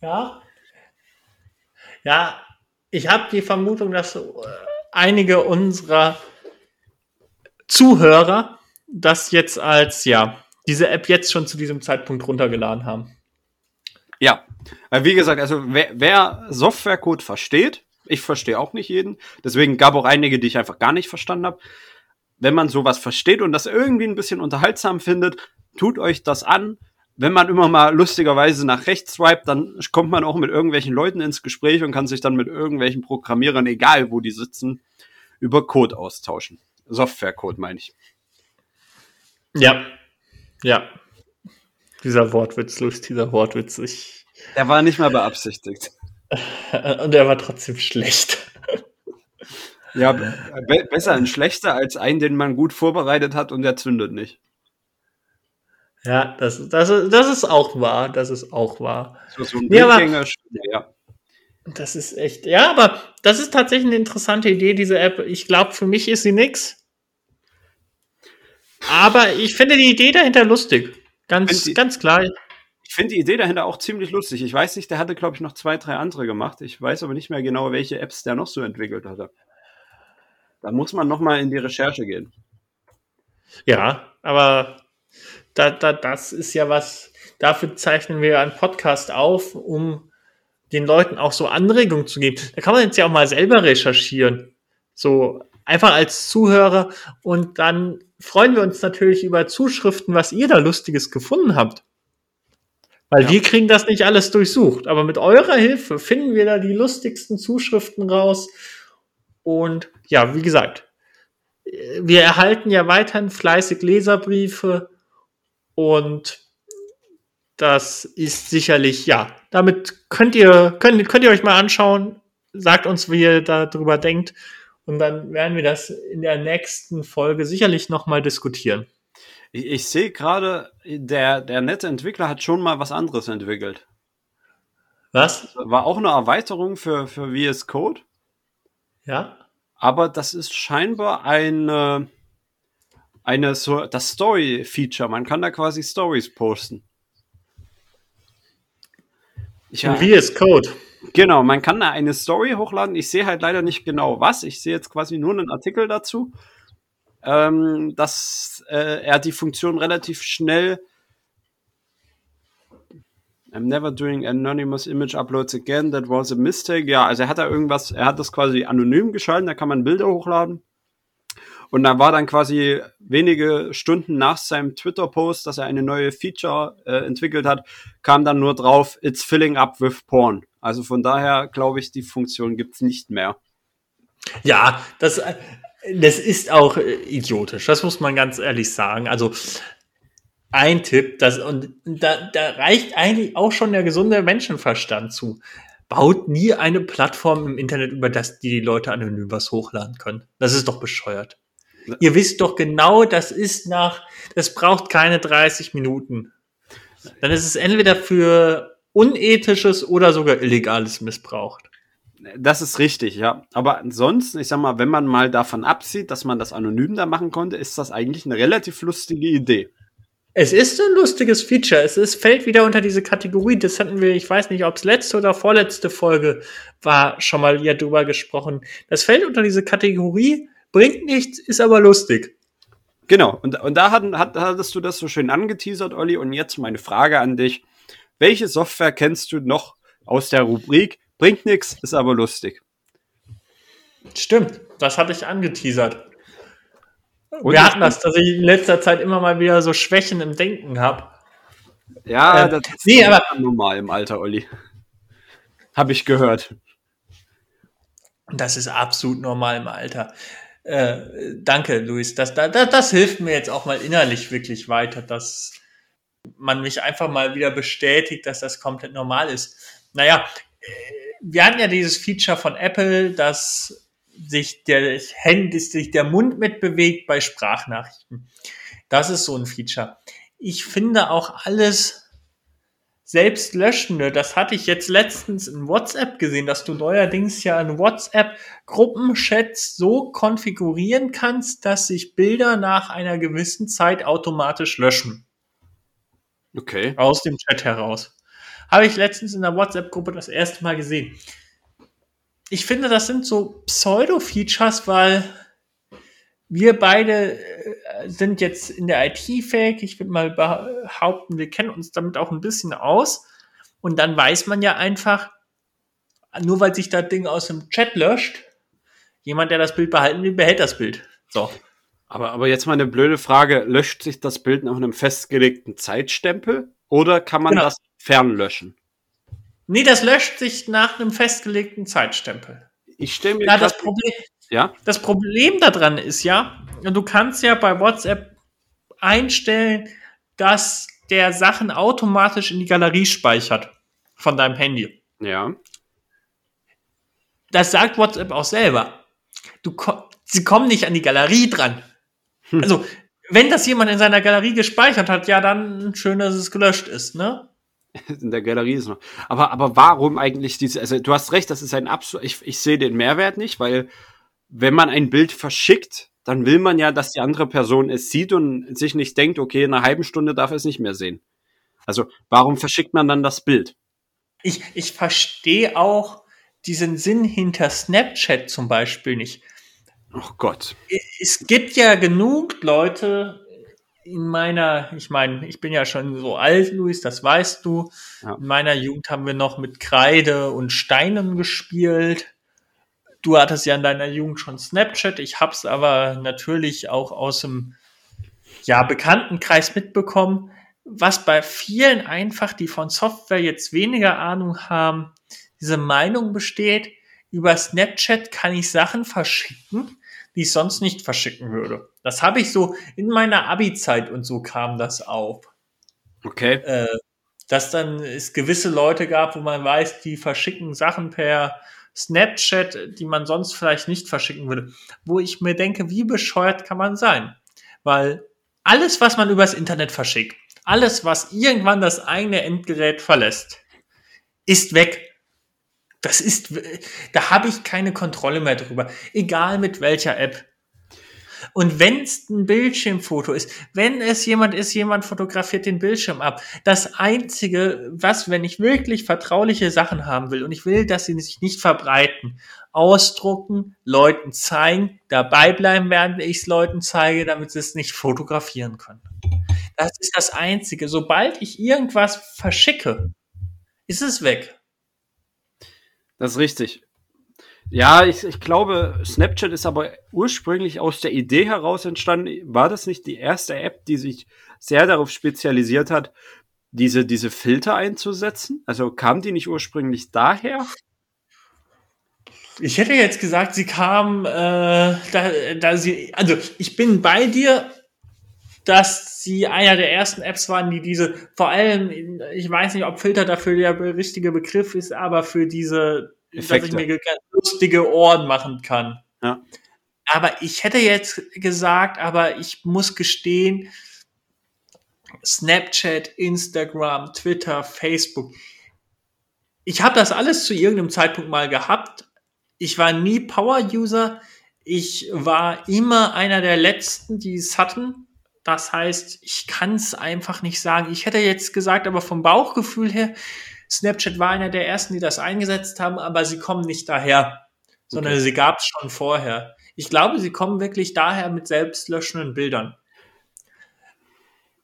Ja. Ja, ich habe die Vermutung, dass äh, einige unserer Zuhörer das jetzt als ja diese App jetzt schon zu diesem Zeitpunkt runtergeladen haben. Ja, wie gesagt, also wer, wer Softwarecode versteht, ich verstehe auch nicht jeden, deswegen gab auch einige, die ich einfach gar nicht verstanden habe. Wenn man sowas versteht und das irgendwie ein bisschen unterhaltsam findet, tut euch das an. Wenn man immer mal lustigerweise nach rechts swipet, dann kommt man auch mit irgendwelchen Leuten ins Gespräch und kann sich dann mit irgendwelchen Programmierern, egal wo die sitzen, über Code austauschen. Softwarecode, meine ich. Ja, ja. Dieser Wortwitz, Luis, dieser Wortwitz. Ich, Der war nicht mal beabsichtigt. *laughs* und er war trotzdem schlecht. Ja, be besser ein schlechter als einen, den man gut vorbereitet hat und der zündet nicht. Ja, das, das, das ist auch wahr. Das ist auch wahr. So, so ein Ja, aber- ja. Das ist echt. Ja, aber das ist tatsächlich eine interessante Idee, diese App. Ich glaube, für mich ist sie nix. Aber ich finde die Idee dahinter lustig. Ganz, die- ganz klar. Ich finde die Idee dahinter auch ziemlich lustig. Ich weiß nicht, der hatte, glaube ich, noch zwei, drei andere gemacht. Ich weiß aber nicht mehr genau, welche Apps der noch so entwickelt hatte. Da muss man noch mal in die Recherche gehen. Ja, aber da, da, das ist ja was. Dafür zeichnen wir einen Podcast auf, um den Leuten auch so Anregungen zu geben. Da kann man jetzt ja auch mal selber recherchieren. So einfach als Zuhörer. Und dann freuen wir uns natürlich über Zuschriften, was ihr da Lustiges gefunden habt. Weil Ja. wir kriegen das nicht alles durchsucht. Aber mit eurer Hilfe finden wir da die lustigsten Zuschriften raus. Und ja, wie gesagt, wir erhalten ja weiterhin fleißig Leserbriefe und das ist sicherlich, ja, damit könnt ihr, könnt, könnt ihr euch mal anschauen, sagt uns, wie ihr darüber denkt und dann werden wir das in der nächsten Folge sicherlich nochmal diskutieren. Ich, ich sehe gerade, der, der nette Entwickler hat schon mal was anderes entwickelt. Was? War auch eine Erweiterung für, für VS Code, Ja? aber das ist scheinbar eine, eine so, das Story-Feature. Man kann da quasi Stories posten. Ich, In VS Code. Genau, man kann da eine Story hochladen. Ich sehe halt leider nicht genau was. Ich sehe jetzt quasi nur einen Artikel dazu, ähm, dass äh, er die Funktion relativ schnell I'm never doing anonymous image uploads again. That was a mistake. Ja, also er hat da irgendwas, er hat das quasi anonym geschalten, da kann man Bilder hochladen. Und da war dann quasi wenige Stunden nach seinem Twitter-Post, dass er eine neue Feature äh, entwickelt hat, kam dann nur drauf, it's filling up with porn. Also von daher glaube ich, die Funktion gibt's nicht mehr. Ja, das, äh, das ist auch äh, idiotisch. Das muss man ganz ehrlich sagen. Also ein Tipp, das, und da, da reicht eigentlich auch schon der gesunde Menschenverstand zu. Baut nie eine Plattform im Internet, über das die Leute anonym was hochladen können. Das ist doch bescheuert. Ihr wisst doch genau, das ist nach, das braucht keine 30 Minuten. Dann ist es entweder für unethisches oder sogar illegales missbraucht. Das ist richtig, ja. Aber ansonsten, ich sag mal, wenn man mal davon absieht, dass man das anonym da machen konnte, ist das eigentlich eine relativ lustige Idee. Es ist ein lustiges Feature. Es ist, fällt wieder unter diese Kategorie. Das hatten wir, ich weiß nicht, ob es letzte oder vorletzte Folge war, schon mal hier drüber gesprochen. Das fällt unter diese Kategorie, bringt nichts, ist aber lustig. Genau, und, und da hatten, hat, hattest du das so schön angeteasert, Olli. Und jetzt meine Frage an dich. Welche Software kennst du noch aus der Rubrik Bringt nix, ist aber lustig? Stimmt, das hatte ich angeteasert. Und wir hatten das, dass ich in letzter Zeit immer mal wieder so Schwächen im Denken habe. Ja, Ähm, das ist nee, aber- normal im Alter, Olli. Habe ich gehört. Das ist absolut normal im Alter. Äh, danke, Luis. Das, das, das hilft mir jetzt auch mal innerlich wirklich weiter, dass man mich einfach mal wieder bestätigt, dass das komplett normal ist. Naja, äh, wir hatten ja dieses Feature von Apple, dass sich der Handy, sich der Mund mitbewegt bei Sprachnachrichten. Das ist so ein Feature. Ich finde auch alles selbst löschende, das hatte ich jetzt letztens in WhatsApp gesehen, dass du neuerdings ja in WhatsApp Gruppenchats so konfigurieren kannst, dass sich Bilder nach einer gewissen Zeit automatisch löschen. Okay. Aus dem Chat heraus. Habe ich letztens in der WhatsApp-Gruppe das erste Mal gesehen. Ich finde, das sind so Pseudo-Features, weil wir beide äh, sind jetzt in der IT fähig. Ich würde mal behaupten, wir kennen uns damit auch ein bisschen aus. Und dann weiß man ja einfach, nur weil sich das Ding aus dem Chat löscht, jemand, der das Bild behalten will, behält das Bild. So. Aber, aber jetzt mal eine blöde Frage. Löscht sich das Bild nach einem festgelegten Zeitstempel oder kann man Genau. das fernlöschen? Nee, das löscht sich nach einem festgelegten Zeitstempel. Ich stelle mir Ja, das Problem, Ja. Das Problem daran ist ja, du kannst ja bei WhatsApp einstellen, dass der Sachen automatisch in die Galerie speichert von deinem Handy. Ja. Das sagt WhatsApp auch selber. Du, sie kommen nicht an die Galerie dran. Hm. Also, wenn das jemand in seiner Galerie gespeichert hat, ja, dann schön, dass es gelöscht ist, ne? *laughs* In der Galerie ist noch. Aber, aber warum eigentlich diese, also du hast recht, das ist ein absolut, ich, ich sehe den Mehrwert nicht, weil wenn man ein Bild verschickt, dann will man ja, dass die andere Person es sieht und sich nicht denkt, okay, in einer halben Stunde darf er es nicht mehr sehen. Also, warum verschickt man dann das Bild? Ich, ich verstehe auch diesen Sinn hinter Snapchat zum Beispiel nicht. Oh Gott. Es gibt ja genug Leute in meiner, ich meine, ich bin ja schon so alt, Luis, das weißt du. Ja. In meiner Jugend haben wir noch mit Kreide und Steinen gespielt. Du hattest ja in deiner Jugend schon Snapchat. Ich hab's aber natürlich auch aus dem ja, Bekanntenkreis mitbekommen, was bei vielen einfach, die von Software jetzt weniger Ahnung haben, diese Meinung besteht, über Snapchat kann ich Sachen verschicken, die ich sonst nicht verschicken würde. Das habe ich so in meiner Abi-Zeit und so kam das auf. Okay. Äh, dass dann es gewisse Leute gab, wo man weiß, die verschicken Sachen per Snapchat, die man sonst vielleicht nicht verschicken würde. Wo ich mir denke, wie bescheuert kann man sein? Weil alles, was man übers Internet verschickt, alles, was irgendwann das eigene Endgerät verlässt, ist weg. Das ist, da habe ich keine Kontrolle mehr drüber. Egal mit welcher App. Und wenn es ein Bildschirmfoto ist, wenn es jemand ist, jemand fotografiert den Bildschirm ab. Das Einzige, was, wenn ich wirklich vertrauliche Sachen haben will und ich will, dass sie sich nicht verbreiten, ausdrucken, Leuten zeigen, dabei bleiben, während ich es Leuten zeige, damit sie es nicht fotografieren können. Das ist das Einzige. Sobald ich irgendwas verschicke, ist es weg. Das ist richtig. Ja, ich, ich glaube, Snapchat ist aber ursprünglich aus der Idee heraus entstanden. War das nicht die erste App, die sich sehr darauf spezialisiert hat, diese, diese Filter einzusetzen? Also kam die nicht ursprünglich daher? Ich hätte jetzt gesagt, sie kam, äh, da, da sie, also ich bin bei dir, dass sie einer der ersten Apps waren, die diese, vor allem, ich weiß nicht, ob Filter dafür der richtige Begriff ist, aber für diese Effekte. dass ich mir lustige Ohren machen kann. Ja. Aber ich hätte jetzt gesagt, aber ich muss gestehen, Snapchat, Instagram, Twitter, Facebook. Ich habe das alles zu irgendeinem Zeitpunkt mal gehabt. Ich war nie Power-User. Ich war immer einer der letzten, die es hatten. Das heißt, ich kann es einfach nicht sagen. Ich hätte jetzt gesagt, aber vom Bauchgefühl her, Snapchat war einer der ersten, die das eingesetzt haben, aber sie kommen nicht daher, sondern okay. sie gab es schon vorher. Ich glaube, sie kommen wirklich daher mit selbstlöschenden Bildern.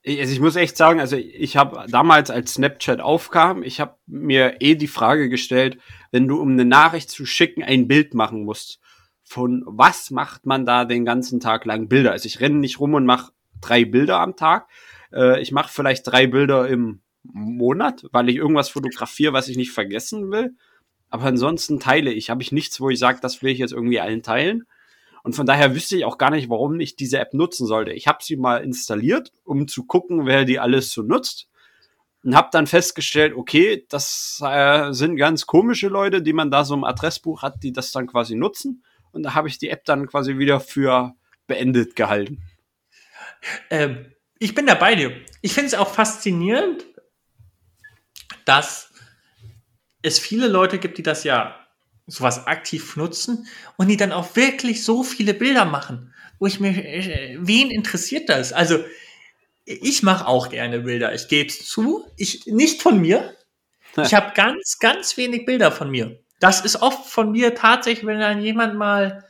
Also ich muss echt sagen, also ich habe damals, als Snapchat aufkam, ich habe mir eh die Frage gestellt, wenn du um eine Nachricht zu schicken ein Bild machen musst, von was macht man da den ganzen Tag lang Bilder? Also ich renne nicht rum und mache drei Bilder am Tag. Äh, ich mache vielleicht drei Bilder im Monat, weil ich irgendwas fotografiere, was ich nicht vergessen will. Aber ansonsten teile ich. Habe ich nichts, wo ich sage, das will ich jetzt irgendwie allen teilen. Und von daher wüsste ich auch gar nicht, warum ich diese App nutzen sollte. Ich habe sie mal installiert, um zu gucken, wer die alles so nutzt. Und habe dann festgestellt, okay, das äh, sind ganz komische Leute, die man da so im Adressbuch hat, die das dann quasi nutzen. Und da habe ich die App dann quasi wieder für beendet gehalten. Ähm, ich bin da bei dir. Ich finde es auch faszinierend, dass es viele Leute gibt, die das ja sowas aktiv nutzen und die dann auch wirklich so viele Bilder machen, wo ich mir, äh, wen interessiert das? Also, ich mache auch gerne Bilder. Ich gebe es zu. Ich, nicht von mir. Ich habe ganz, ganz wenig Bilder von mir. Das ist oft von mir tatsächlich, wenn dann jemand mal,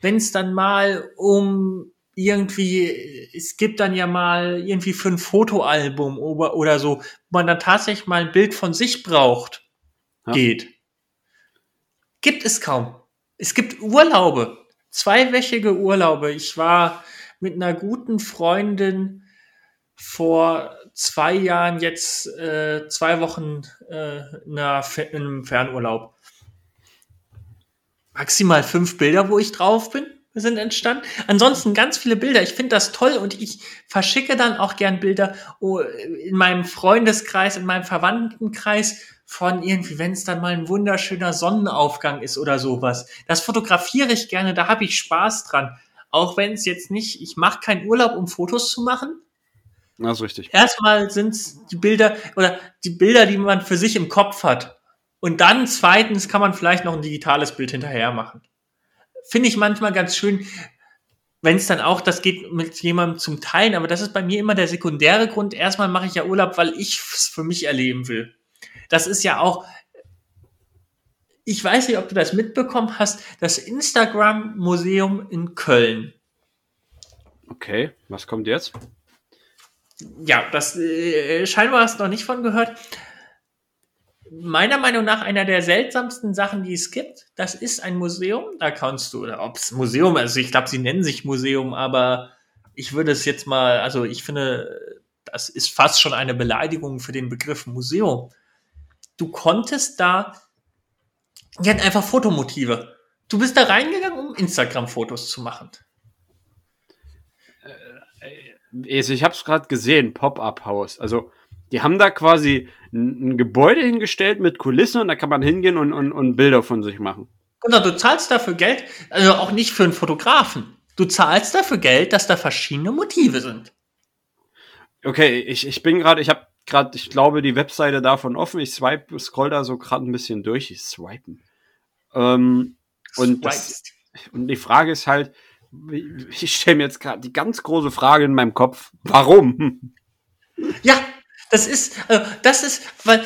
wenn es dann mal um irgendwie, es gibt dann ja mal irgendwie für ein Fotoalbum oder, oder so, wo man dann tatsächlich mal ein Bild von sich braucht, ja. geht. Gibt es kaum. Es gibt Urlaube, zweiwöchige Urlaube. Ich war mit einer guten Freundin vor zwei Jahren jetzt äh, zwei Wochen äh, in einem Fernurlaub. maximal fünf Bilder, wo ich drauf bin, sind entstanden. Ansonsten ganz viele Bilder. Ich finde das toll und ich verschicke dann auch gern Bilder oh, in meinem Freundeskreis, in meinem Verwandtenkreis von irgendwie, wenn es dann mal ein wunderschöner Sonnenaufgang ist oder sowas. Das fotografiere ich gerne, da habe ich Spaß dran. Auch wenn es jetzt nicht, ich mache keinen Urlaub, um Fotos zu machen. Das ist richtig. Erstmal sind es die Bilder oder die Bilder, die man für sich im Kopf hat. Und dann zweitens kann man vielleicht noch ein digitales Bild hinterher machen. Finde ich manchmal ganz schön, wenn es dann auch, das geht mit jemandem zum Teilen, aber das ist bei mir immer der sekundäre Grund. Erstmal mache ich ja Urlaub, weil ich es für mich erleben will. Das ist ja auch, ich weiß nicht, ob du das mitbekommen hast, das Instagram-Museum in Köln. Okay, was kommt jetzt? Ja, das äh, scheinbar hast du noch nicht von gehört. Meiner Meinung nach einer der seltsamsten Sachen, die es gibt. Das ist ein Museum. Da kannst du, oder ob es Museum, also ich glaube, sie nennen sich Museum, aber ich würde es jetzt mal, also ich finde, das ist fast schon eine Beleidigung für den Begriff Museum du konntest da, die hatten einfach Fotomotive. Du bist da reingegangen, um Instagram-Fotos zu machen. Äh, also ich habe es gerade gesehen, Pop-up-Haus. Also die haben da quasi ein, ein, Gebäude hingestellt mit Kulissen und da kann man hingehen und, und, und Bilder von sich machen. Genau, du zahlst dafür Geld, also auch nicht für einen Fotografen. Du zahlst dafür Geld, dass da verschiedene Motive sind. Okay, ich, ich bin gerade, ich habe gerade, ich glaube, die Webseite davon offen. Ich swipe, scroll da so gerade ein bisschen durch. Ich swipen. Ähm, und, das, und die Frage ist halt, ich stelle mir jetzt gerade die ganz große Frage in meinem Kopf, warum? Ja, das ist, also das ist, weil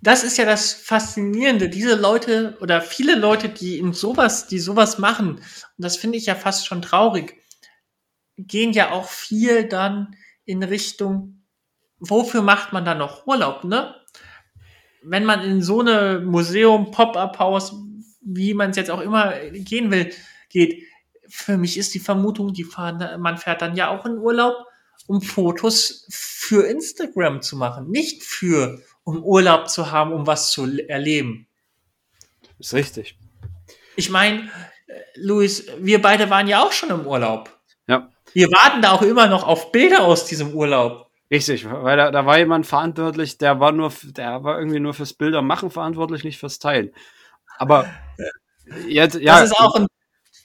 das ist ja das Faszinierende. Diese Leute oder viele Leute, die in sowas, die sowas machen, und das finde ich ja fast schon traurig, gehen ja auch viel dann in Richtung wofür macht man dann noch Urlaub, ne? Wenn man in so eine Museum, Pop-up-Haus, wie man es jetzt auch immer gehen will, geht, für mich ist die Vermutung, die fahren, man fährt dann ja auch in Urlaub, um Fotos für Instagram zu machen, nicht für, um Urlaub zu haben, um was zu erleben. Ist richtig. Ich meine, Luis, wir beide waren ja auch schon im Urlaub. Ja. Wir warten da auch immer noch auf Bilder aus diesem Urlaub. Richtig, weil da, da war jemand verantwortlich, der war nur, der war irgendwie nur fürs Bilder machen verantwortlich, nicht fürs Teilen. Aber jetzt, ja. Das ist auch ein,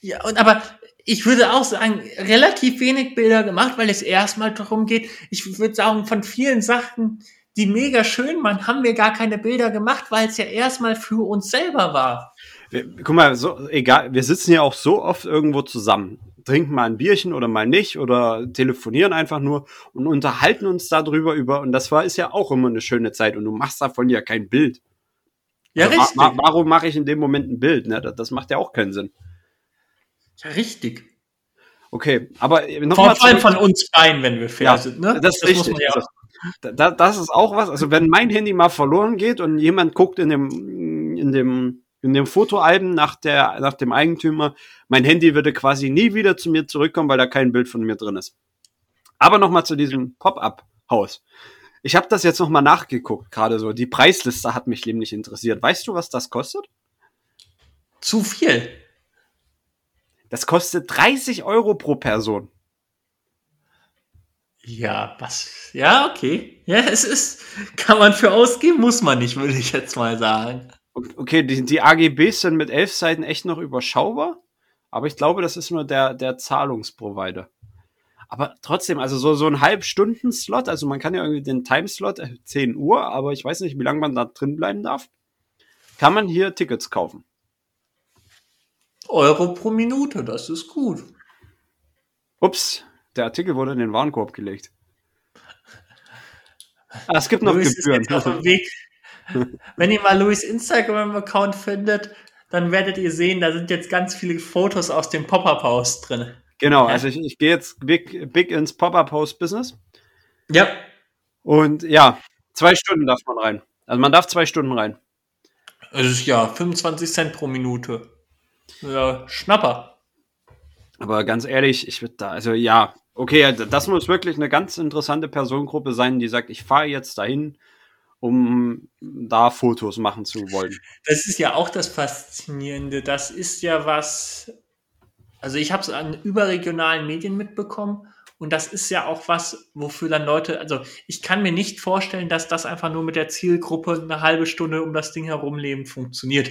ja, und aber ich würde auch sagen, relativ wenig Bilder gemacht, weil es erstmal darum geht, ich würde sagen, von vielen Sachen, die mega schön waren, haben wir gar keine Bilder gemacht, weil es ja erstmal für uns selber war. Guck mal, so, egal, wir sitzen ja auch so oft irgendwo zusammen trinken mal ein Bierchen oder mal nicht oder telefonieren einfach nur und unterhalten uns darüber über. Und das war ist ja auch immer eine schöne Zeit und du machst davon ja kein Bild. Ja, also, richtig. Wa warum mache ich in dem Moment ein Bild? Ne? Das macht ja auch keinen Sinn. Ja, richtig. Okay, aber noch Vor allem von uns beiden, wenn wir fair ja, sind. Ne? Das, das, richtig. Ja das, das ist auch was. Also wenn mein Handy mal verloren geht und jemand guckt in dem in dem in dem Fotoalben nach, der, nach dem Eigentümer, mein Handy würde quasi nie wieder zu mir zurückkommen, weil da kein Bild von mir drin ist. Aber nochmal zu diesem Pop-up-Haus. Ich habe das jetzt nochmal nachgeguckt, gerade so. Die Preisliste hat mich nämlich interessiert. Weißt du, was das kostet? Zu viel. Das kostet 30 Euro pro Person. Ja, was? Ja, okay. Ja, es ist, kann man für ausgeben, muss man nicht, würde ich jetzt mal sagen. Okay, die, die AGBs sind mit elf Seiten echt noch überschaubar, aber ich glaube, das ist nur der, der Zahlungsprovider. Aber trotzdem, also so, so ein Halbstunden-Slot, also man kann ja irgendwie den Timeslot 10 äh, Uhr, aber ich weiß nicht, wie lange man da drin bleiben darf. Kann man hier Tickets kaufen? Euro pro Minute, das ist gut. Ups, der Artikel wurde in den Warenkorb gelegt. Ah, es gibt noch Gebühren. *laughs* Wenn ihr mal Louis Instagram-Account findet, dann werdet ihr sehen, da sind jetzt ganz viele Fotos aus dem Pop-Up-Haus drin. Genau, also ich, ich gehe jetzt big, big ins Pop-Up-Haus-Business. Ja. Und ja, zwei Stunden darf man rein. Also man darf zwei Stunden rein. Es ist ja 25 Cent pro Minute. Ja, Schnapper. Aber ganz ehrlich, ich würde da, also ja, okay, das muss wirklich eine ganz interessante Personengruppe sein, die sagt, ich fahre jetzt dahin, um da Fotos machen zu wollen. Das ist ja auch das Faszinierende. Das ist ja was, also ich habe es an überregionalen Medien mitbekommen und das ist ja auch was, wofür dann Leute, also ich kann mir nicht vorstellen, dass das einfach nur mit der Zielgruppe eine halbe Stunde um das Ding herumleben funktioniert.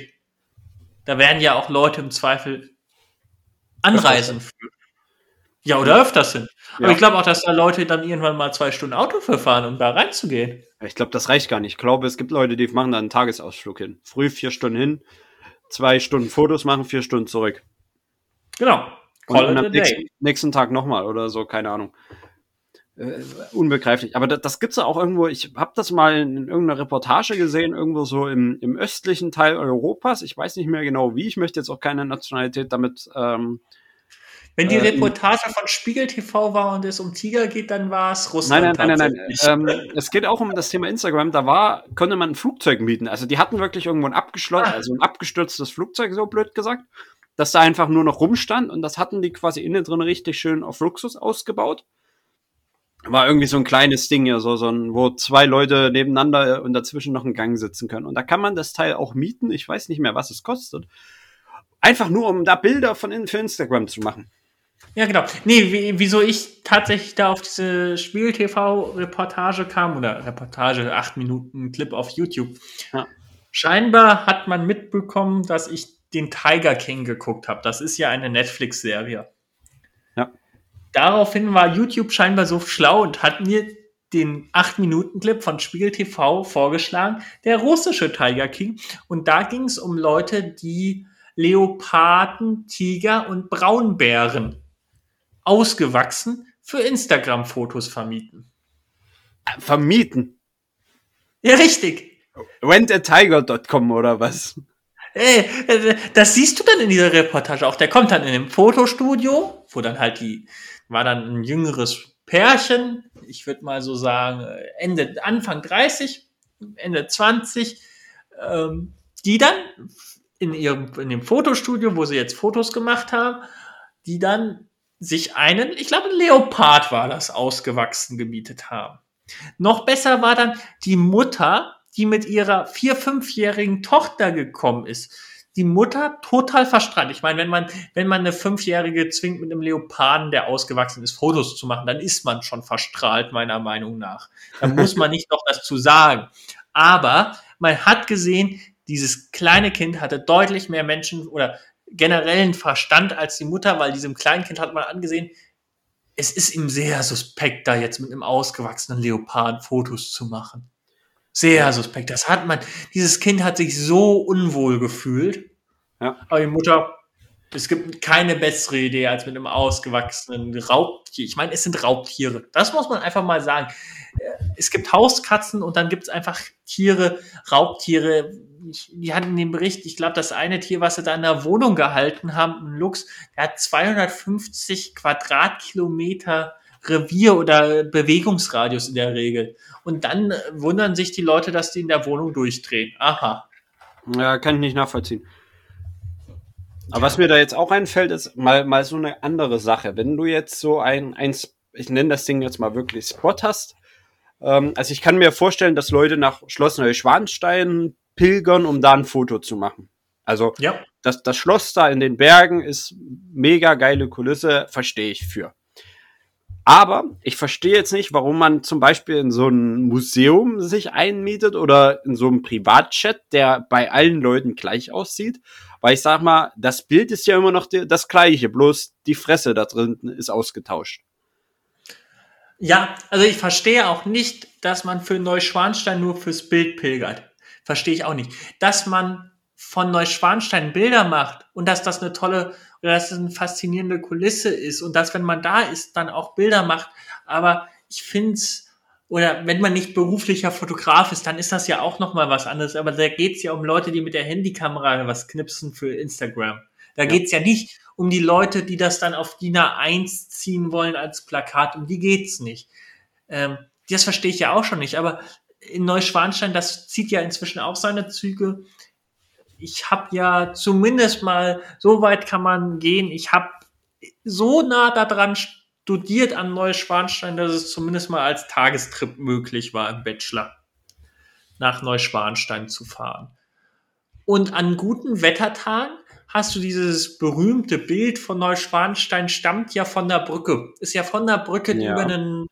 Da werden ja auch Leute im Zweifel anreisen. Ja, oder öfters sind. Aber ja. ich glaube auch, dass da Leute dann irgendwann mal zwei Stunden Auto verfahren, um da reinzugehen. Ich glaube, das reicht gar nicht. Ich glaube, es gibt Leute, die machen da einen Tagesausflug hin. Früh vier Stunden hin, zwei Stunden Fotos machen, vier Stunden zurück. Genau. Call und am nächsten, nächsten, Tag nochmal oder so, keine Ahnung. Äh, unbegreiflich. Aber das, das gibt es ja auch irgendwo, ich habe das mal in irgendeiner Reportage gesehen, irgendwo so im, im östlichen Teil Europas. Ich weiß nicht mehr genau wie, ich möchte jetzt auch keine Nationalität damit. Ähm, Wenn die äh, Reportage von Spiegel TV war und es um Tiger geht, dann war es Russland. Nein, nein, nein, nein. nein. ähm, es geht auch um das Thema Instagram. Da war, konnte man ein Flugzeug mieten. Also die hatten wirklich irgendwo ein abgeschlossen, ah. also ein abgestürztes Flugzeug, so blöd gesagt dass da einfach nur noch rumstand und das hatten die quasi innen drin richtig schön auf Luxus ausgebaut. War irgendwie so ein kleines Ding ja, so, so ein, wo zwei Leute nebeneinander und dazwischen noch einen Gang sitzen können. Und da kann man das Teil auch mieten. Ich weiß nicht mehr, was es kostet. Einfach nur, um da Bilder von innen für Instagram zu machen. Ja, genau. Nee, wieso ich tatsächlich da auf diese Spiel-TV-Reportage kam, oder Reportage, acht Minuten Clip auf YouTube. Ja. Scheinbar hat man mitbekommen, dass ich den Tiger King geguckt habe. Das ist ja eine Netflix-Serie. Daraufhin war YouTube scheinbar so schlau und hat mir den 8-Minuten-Clip von Spiegel TV vorgeschlagen, der russische Tiger King. Und da ging es um Leute, die Leoparden, Tiger und Braunbären ausgewachsen für Instagram-Fotos vermieten. Vermieten? Ja, richtig. Rentatiger.com oder was? Ey, das siehst du dann in dieser Reportage auch. Der kommt dann in dem Fotostudio, wo dann halt die, war dann ein jüngeres Pärchen, ich würde mal so sagen, Ende, Anfang 30, Ende 20, ähm, die dann in ihrem, in dem Fotostudio, wo sie jetzt Fotos gemacht haben, die dann sich einen, ich glaube, ein Leopard war das, ausgewachsen gemietet haben. Noch besser war dann die Mutter, die mit ihrer vier, fünfjährigen Tochter gekommen ist. Die Mutter total verstrahlt. Ich meine, wenn man, wenn man eine Fünfjährige zwingt, mit einem Leoparden, der ausgewachsen ist, Fotos zu machen, dann ist man schon verstrahlt, meiner Meinung nach. Da *laughs* muss man nicht noch das zu sagen. Aber man hat gesehen, dieses kleine Kind hatte deutlich mehr Menschen oder generellen Verstand als die Mutter, weil diesem kleinen Kind hat man angesehen, es ist ihm sehr suspekt, da jetzt mit einem ausgewachsenen Leoparden Fotos zu machen. Sehr suspekt. Das hat man, dieses Kind hat sich so unwohl gefühlt. Ja. Aber die Mutter, es gibt keine bessere Idee als mit einem ausgewachsenen Raubtier. Ich meine, es sind Raubtiere. Das muss man einfach mal sagen. Es gibt Hauskatzen und dann gibt es einfach Tiere, Raubtiere. die hatten den Bericht, ich glaube, das eine Tier, was sie da in der Wohnung gehalten haben, ein Luchs, der hat 250 Quadratkilometer Revier oder Bewegungsradius in der Regel. Und dann äh, wundern sich die Leute, dass die in der Wohnung durchdrehen. Aha. Ja, kann ich nicht nachvollziehen. Aber was mir da jetzt auch einfällt, ist mal, mal so eine andere Sache. Wenn du jetzt so ein, ein ich nenne das Ding jetzt mal wirklich Spot hast, ähm, also ich kann mir vorstellen, dass Leute nach Schloss Neuschwanstein pilgern, um da ein Foto zu machen. Also ja. das, das Schloss da in den Bergen ist mega geile Kulisse, verstehe ich für. Aber ich verstehe jetzt nicht, warum man zum Beispiel in so ein Museum sich einmietet oder in so einem Privatchat, der bei allen Leuten gleich aussieht. Weil ich sag mal, das Bild ist ja immer noch das gleiche, bloß die Fresse da drin ist ausgetauscht. Ja, also ich verstehe auch nicht, dass man für Neuschwanstein nur fürs Bild pilgert. Verstehe ich auch nicht. Dass man von Neuschwanstein Bilder macht und dass das eine tolle oder dass es eine faszinierende Kulisse ist und dass, wenn man da ist, dann auch Bilder macht. Aber ich finde es, oder wenn man nicht beruflicher Fotograf ist, dann ist das ja auch nochmal was anderes. Aber da geht es ja um Leute, die mit der Handykamera was knipsen für Instagram. Da ja. geht es ja nicht um die Leute, die das dann auf DIN A1 ziehen wollen als Plakat. Um die geht's nicht. Ähm, das verstehe ich ja auch schon nicht. Aber in Neuschwanstein, das zieht ja inzwischen auch seine Züge ich habe ja zumindest mal, so weit kann man gehen, ich habe so nah daran studiert an Neuschwanstein, dass es zumindest mal als Tagestrip möglich war im Bachelor. nach Neuschwanstein zu fahren. Und an guten Wettertagen hast du dieses berühmte Bild von Neuschwanstein, stammt ja von der Brücke, ist ja von der Brücke ja. über einen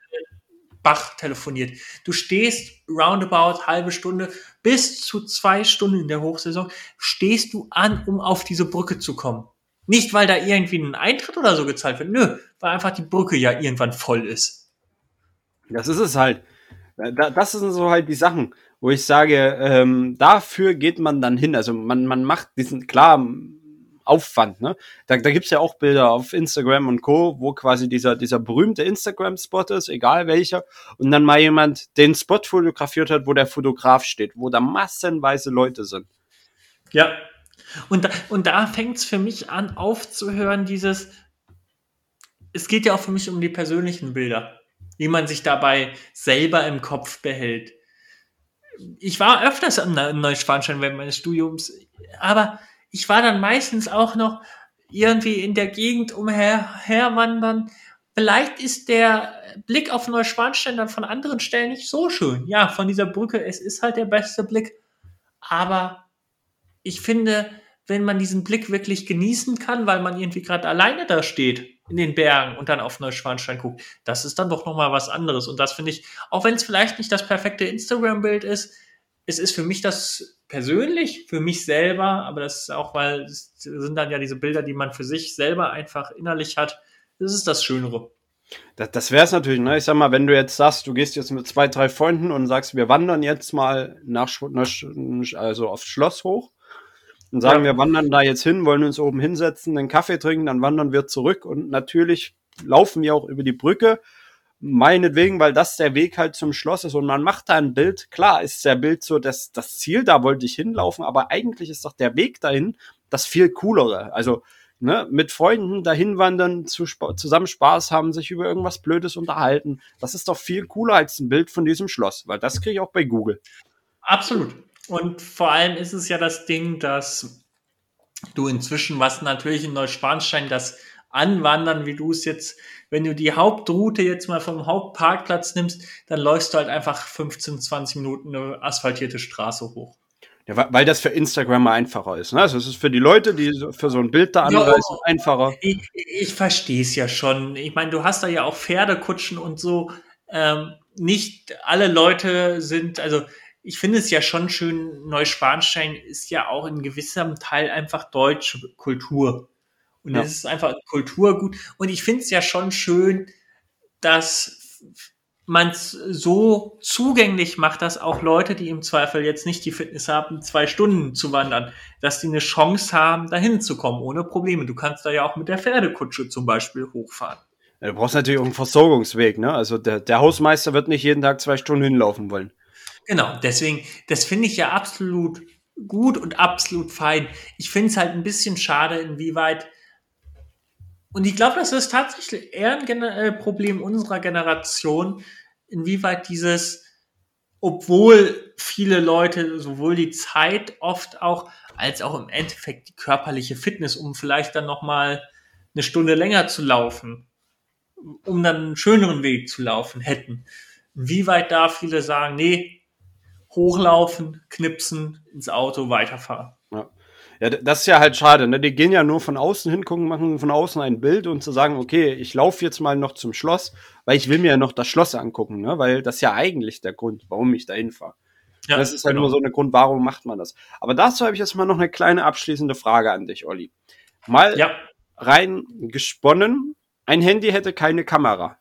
Bach telefoniert. Du stehst roundabout halbe Stunde bis zu zwei Stunden in der Hochsaison, stehst du an, um auf diese Brücke zu kommen. Nicht, weil da irgendwie ein Eintritt oder so gezahlt wird, nö, weil einfach die Brücke ja irgendwann voll ist. Das ist es halt. Das sind so halt die Sachen, wo ich sage, ähm, dafür geht man dann hin. Also man, man macht diesen, klar, Aufwand. Ne? Da, da gibt ja auch Bilder auf Instagram und Co., wo quasi dieser, dieser berühmte Instagram-Spot ist, egal welcher, und dann mal jemand den Spot fotografiert hat, wo der Fotograf steht, wo da massenweise Leute sind. Ja. Und da, und da fängt es für mich an, aufzuhören, dieses, es geht ja auch für mich um die persönlichen Bilder, wie man sich dabei selber im Kopf behält. Ich war öfters im Neuschwanstein während meines Studiums, aber ich war dann meistens auch noch irgendwie in der Gegend umherwandern. Vielleicht ist der Blick auf Neuschwanstein dann von anderen Stellen nicht so schön. Ja, von dieser Brücke, es ist halt der beste Blick. Aber ich finde, wenn man diesen Blick wirklich genießen kann, weil man irgendwie gerade alleine da steht in den Bergen und dann auf Neuschwanstein guckt, das ist dann doch nochmal was anderes. Und das finde ich, auch wenn es vielleicht nicht das perfekte Instagram-Bild ist, es ist für mich das persönlich, für mich selber, aber das ist auch, weil es sind dann ja diese Bilder, die man für sich selber einfach innerlich hat. Das ist das Schönere. Das, das wäre es natürlich, ne? Ich sag mal, wenn du jetzt sagst, du gehst jetzt mit zwei, drei Freunden und sagst, wir wandern jetzt mal nach, also aufs Schloss hoch und sagen, ja. wir wandern da jetzt hin, wollen uns oben hinsetzen, einen Kaffee trinken, dann wandern wir zurück und natürlich laufen wir auch über die Brücke meinetwegen, weil das der Weg halt zum Schloss ist und man macht da ein Bild. Klar ist der Bild so das, das Ziel, da wollte ich hinlaufen, aber eigentlich ist doch der Weg dahin das viel coolere. Also ne, mit Freunden dahin wandern, zu, zusammen Spaß haben, sich über irgendwas Blödes unterhalten. Das ist doch viel cooler als ein Bild von diesem Schloss, weil das kriege ich auch bei Google. Absolut. Und vor allem ist es ja das Ding, dass du inzwischen, was natürlich in Neuschwanstein das Anwandern, wie du es jetzt wenn du die Hauptroute jetzt mal vom Hauptparkplatz nimmst, dann läufst du halt einfach 15, 20 Minuten eine asphaltierte Straße hoch. Ja, weil das für Instagram einfacher ist. Ne? Also es ist für die Leute, die für so ein Bild da anreisen, ja, einfacher. Ich, ich verstehe es ja schon. Ich meine, du hast da ja auch Pferdekutschen und so. Ähm, nicht alle Leute sind, also ich finde es ja schon schön, Neuschwanstein ist ja auch in gewissem Teil einfach deutsche Kultur. Und ja. es ist einfach Kulturgut. Und ich finde es ja schon schön, dass man es so zugänglich macht, dass auch Leute, die im Zweifel jetzt nicht die Fitness haben, zwei Stunden zu wandern, dass die eine Chance haben, dahin zu kommen, ohne Probleme. Du kannst da ja auch mit der Pferdekutsche zum Beispiel hochfahren. Ja, du brauchst natürlich auch einen Versorgungsweg, ne? Also der, der Hausmeister wird nicht jeden Tag zwei Stunden hinlaufen wollen. Genau, deswegen, das finde ich ja absolut gut und absolut fein. Ich finde es halt ein bisschen schade, inwieweit und ich glaube, das ist tatsächlich eher ein Gen äh, Problem unserer Generation, inwieweit dieses, obwohl viele Leute sowohl die Zeit oft auch, als auch im Endeffekt die körperliche Fitness, um vielleicht dann nochmal eine Stunde länger zu laufen, um dann einen schöneren Weg zu laufen hätten. Inwieweit da viele sagen, nee, hochlaufen, knipsen, ins Auto, weiterfahren. Ja. Das ist ja halt schade. Ne? Die gehen ja nur von außen hingucken, machen von außen ein Bild und zu sagen, okay, ich laufe jetzt mal noch zum Schloss, weil ich will mir ja noch das Schloss angucken, ne? weil das ist ja eigentlich der Grund, warum ich da hinfahre. Ja, das ist halt genau. nur so eine Grund, warum macht man das. Aber dazu habe ich jetzt mal noch eine kleine abschließende Frage an dich, Olli. Mal ja. rein gesponnen, ein Handy hätte keine Kamera.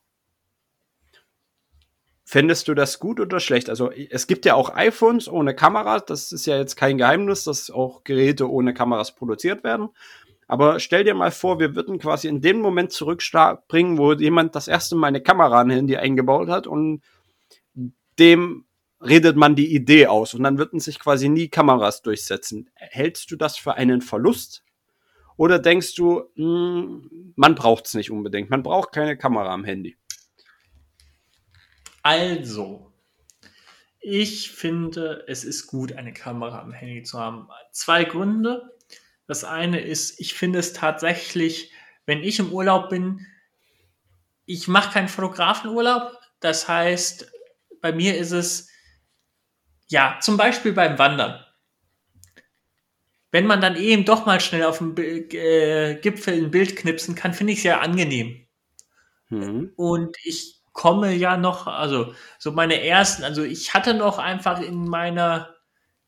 Fändest du das gut oder schlecht? Also es gibt ja auch iPhones ohne Kamera. Das ist ja jetzt kein Geheimnis, dass auch Geräte ohne Kameras produziert werden. Aber stell dir mal vor, wir würden quasi in dem Moment zurückbringen, wo jemand das erste Mal eine Kamera an Handy eingebaut hat und dem redet man die Idee aus und dann würden sich quasi nie Kameras durchsetzen. Hältst du das für einen Verlust? Oder denkst du, mh, hm, man braucht es nicht unbedingt, man braucht keine Kamera am Handy? Also, ich finde, es ist gut, eine Kamera am Handy zu haben. Zwei Gründe. Das eine ist, ich finde es tatsächlich, wenn ich im Urlaub bin, ich mache keinen Fotografenurlaub. Das heißt, bei mir ist es, Ja, zum Beispiel beim Wandern. Wenn man dann eben doch mal schnell auf dem äh, Gipfel ein Bild knipsen kann, finde ich sehr angenehm. Mhm. Und ich komme ja noch, also so meine ersten, also ich hatte noch einfach in meiner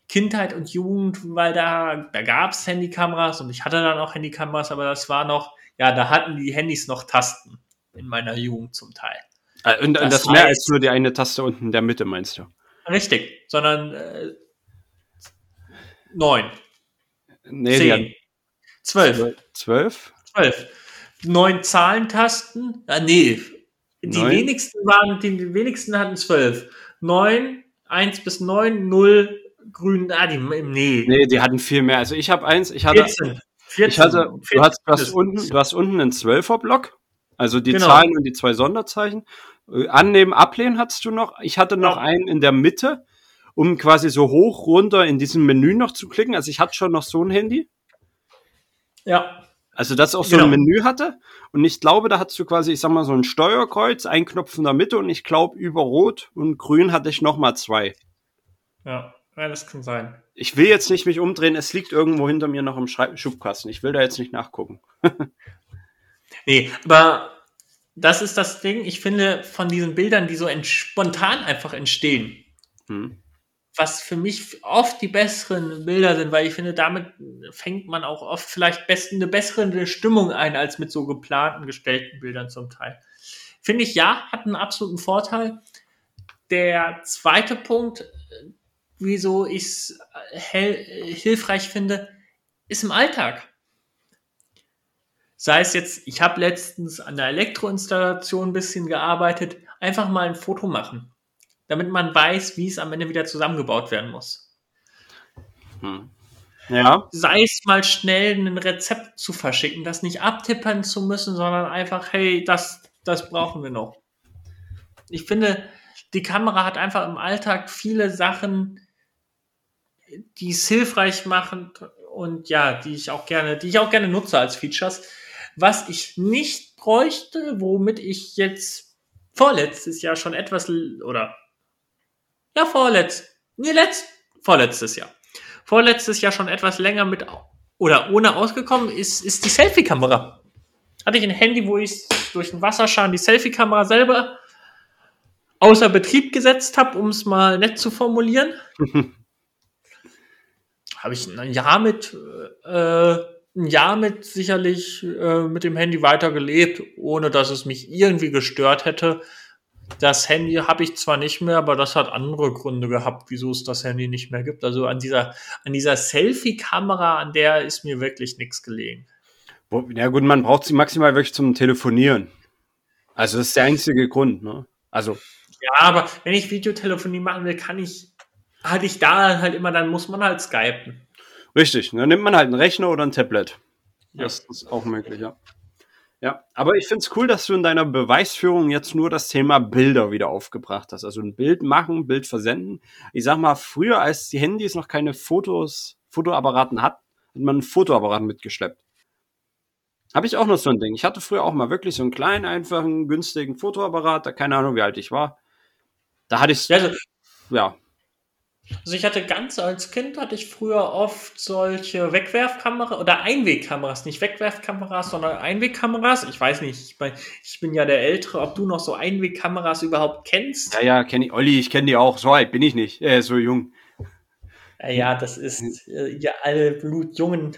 Kindheit und Jugend, weil da, da gab es Handykameras und ich hatte dann auch Handykameras, aber das war noch, ja, da hatten die Handys noch Tasten in meiner Jugend zum Teil. Ah, und, das, und das mehr als nur die eine Taste unten in der Mitte, meinst du? Richtig, sondern äh, neun. Nee, zehn. Zwölf. Zwölf? Zwölf. Neun Zahlentasten. Ah, nee. Die neun. wenigsten waren, die wenigsten hatten zwölf. Neun, eins bis neun, null, grün, ah, die, nee. Nee, die hatten viel mehr. Also ich habe eins, ich hatte. 14. 14. Ich hatte, 14. du hast, du hast unten, du hast unten einen Zwölferblock. Also die genau. Zahlen und die zwei Sonderzeichen. Äh, annehmen, ablehnen hattest du noch. Ich hatte noch ja. einen in der Mitte, um quasi so hoch runter in diesem Menü noch zu klicken. Also ich hatte schon noch so ein Handy. Ja. Also das auch so genau. ein Menü hatte. Und ich glaube, da hattest du quasi, ich sag mal, so ein Steuerkreuz, ein Knopf in der Mitte und ich glaube, über Rot und Grün hatte ich noch mal zwei. Ja, ja, das kann sein. Ich will jetzt nicht mich umdrehen, es liegt irgendwo hinter mir noch im Schubkasten. Ich will da jetzt nicht nachgucken. *laughs* nee, aber das ist das Ding. Ich finde, von diesen Bildern, die so spontan einfach entstehen, hm. Was für mich oft die besseren Bilder sind, weil ich finde, damit fängt man auch oft vielleicht best, eine bessere Stimmung ein, als mit so geplanten, gestellten Bildern zum Teil. Finde ich, ja, hat einen absoluten Vorteil. Der zweite Punkt, wieso ich es hilfreich finde, ist im Alltag. Sei es jetzt, ich habe letztens an der Elektroinstallation ein bisschen gearbeitet, einfach mal ein Foto machen, damit man weiß, wie es am Ende wieder zusammengebaut werden muss. Hm. Ja. Sei es mal schnell ein Rezept zu verschicken, das nicht abtippern zu müssen, sondern einfach, hey, das, das brauchen wir noch. Ich finde, die Kamera hat einfach im Alltag viele Sachen, die es hilfreich machen und ja, die ich auch gerne, die ich auch gerne nutze als Features. Was ich nicht bräuchte, womit ich jetzt vorletztes Jahr schon etwas oder ja, vorletzt, nee, letzt, vorletztes Jahr. Vorletztes Jahr schon etwas länger mit oder ohne ausgekommen ist, ist die Selfie-Kamera. Hatte ich ein Handy, wo ich durch den Wasserschaden die Selfie-Kamera selber außer Betrieb gesetzt habe, um es mal nett zu formulieren. *laughs* habe ich ein Jahr mit äh, ein Jahr mit sicherlich äh, mit dem Handy weitergelebt, ohne dass es mich irgendwie gestört hätte. Das Handy habe ich zwar nicht mehr, aber das hat andere Gründe gehabt, wieso es das Handy nicht mehr gibt. Also an dieser, an dieser Selfie-Kamera, an der ist mir wirklich nichts gelegen. Ja gut, man braucht sie maximal wirklich zum Telefonieren. Also das ist der einzige Grund, ne? Also. Ja, aber wenn ich Videotelefonie machen will, kann ich, hatte ich da halt immer, dann muss man halt skypen. Richtig, dann nimmt man halt einen Rechner oder ein Tablet. Ja. Das ist auch möglich, ja. Ja, aber ich finde es cool, dass du in deiner Beweisführung jetzt nur das Thema Bilder wieder aufgebracht hast. Also ein Bild machen, Bild versenden. Ich sag mal, früher, als die Handys noch keine Fotos, Fotoapparaten hatten, hat man einen Fotoapparat mitgeschleppt. Habe ich auch noch so ein Ding. Ich hatte früher auch mal wirklich so einen kleinen, einfachen, günstigen Fotoapparat, da keine Ahnung, wie alt ich war. Da hatte ich, ja, ja, also ich hatte ganz als Kind hatte ich früher oft solche Wegwerfkameras oder Einwegkameras, nicht Wegwerfkameras, sondern Einwegkameras. Ich weiß nicht, ich, mein, ich bin ja der Ältere, ob du noch so Einwegkameras überhaupt kennst. Ja, ja, kenne ich. Olli, ich kenne die auch. So alt bin ich nicht, äh, so jung. Ja, das ist äh, ja alle Blutjungen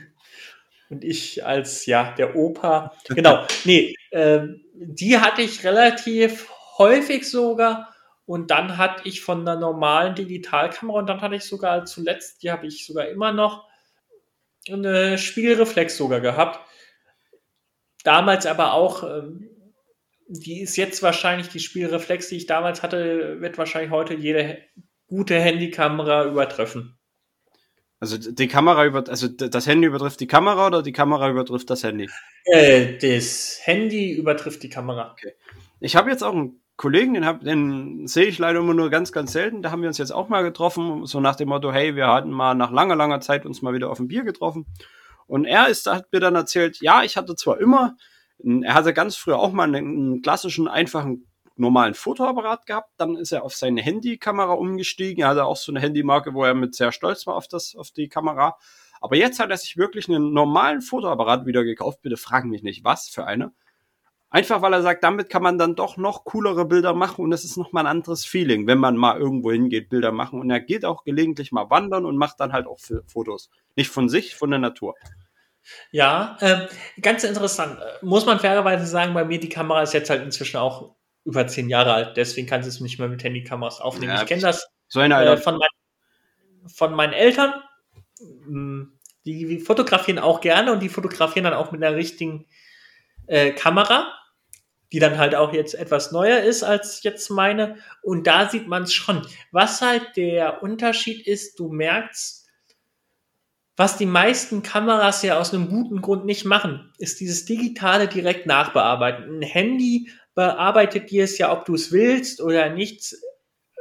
und ich als ja der Opa. *laughs* Genau, nee, äh, die hatte ich relativ häufig sogar und dann hatte ich von der normalen Digitalkamera und dann hatte ich sogar zuletzt, die habe ich sogar immer noch, eine Spiegelreflex sogar gehabt. Damals aber auch, ähm, die ist jetzt wahrscheinlich, die Spiegelreflex, die ich damals hatte, wird wahrscheinlich heute jede gute Handykamera übertreffen. Also die Kamera über, also das Handy übertrifft die Kamera oder die Kamera übertrifft das Handy? Äh, das Handy übertrifft die Kamera. Okay. Ich habe jetzt auch ein Kollegen, den, hab, den sehe ich leider immer nur ganz, ganz selten. Da haben wir uns jetzt auch mal getroffen, so nach dem Motto, hey, wir hatten mal nach langer, langer Zeit uns mal wieder auf ein Bier getroffen. Und er ist, hat mir dann erzählt, ja, ich hatte zwar immer, er hatte ganz früher auch mal einen, einen klassischen, einfachen normalen Fotoapparat gehabt, dann ist er auf seine Handykamera umgestiegen. Er hatte auch so eine Handymarke, wo er mit sehr stolz war auf, das, auf die Kamera. Aber jetzt hat er sich wirklich einen normalen Fotoapparat wieder gekauft. Bitte fragen mich nicht, was für eine. Einfach weil er sagt, damit kann man dann doch noch coolere Bilder machen und es ist nochmal ein anderes Feeling, wenn man mal irgendwo hingeht, Bilder machen. Und er geht auch gelegentlich mal wandern und macht dann halt auch Fotos. Nicht von sich, von der Natur. Ja, äh, ganz interessant. Muss man fairerweise sagen, bei mir die Kamera ist jetzt halt inzwischen auch über zehn Jahre alt, deswegen kannst du es nicht mehr mit Handykameras aufnehmen. Ja, ich kenne das so äh, von, mein, von meinen Eltern. Hm, die, die fotografieren auch gerne und die fotografieren dann auch mit einer richtigen äh, Kamera die dann halt auch jetzt etwas neuer ist als jetzt meine. Und da sieht man es schon. Was halt der Unterschied ist, du merkst, was die meisten Kameras ja aus einem guten Grund nicht machen, ist dieses digitale direkt nachbearbeiten. Ein Handy bearbeitet dir es ja, ob du es willst oder nicht.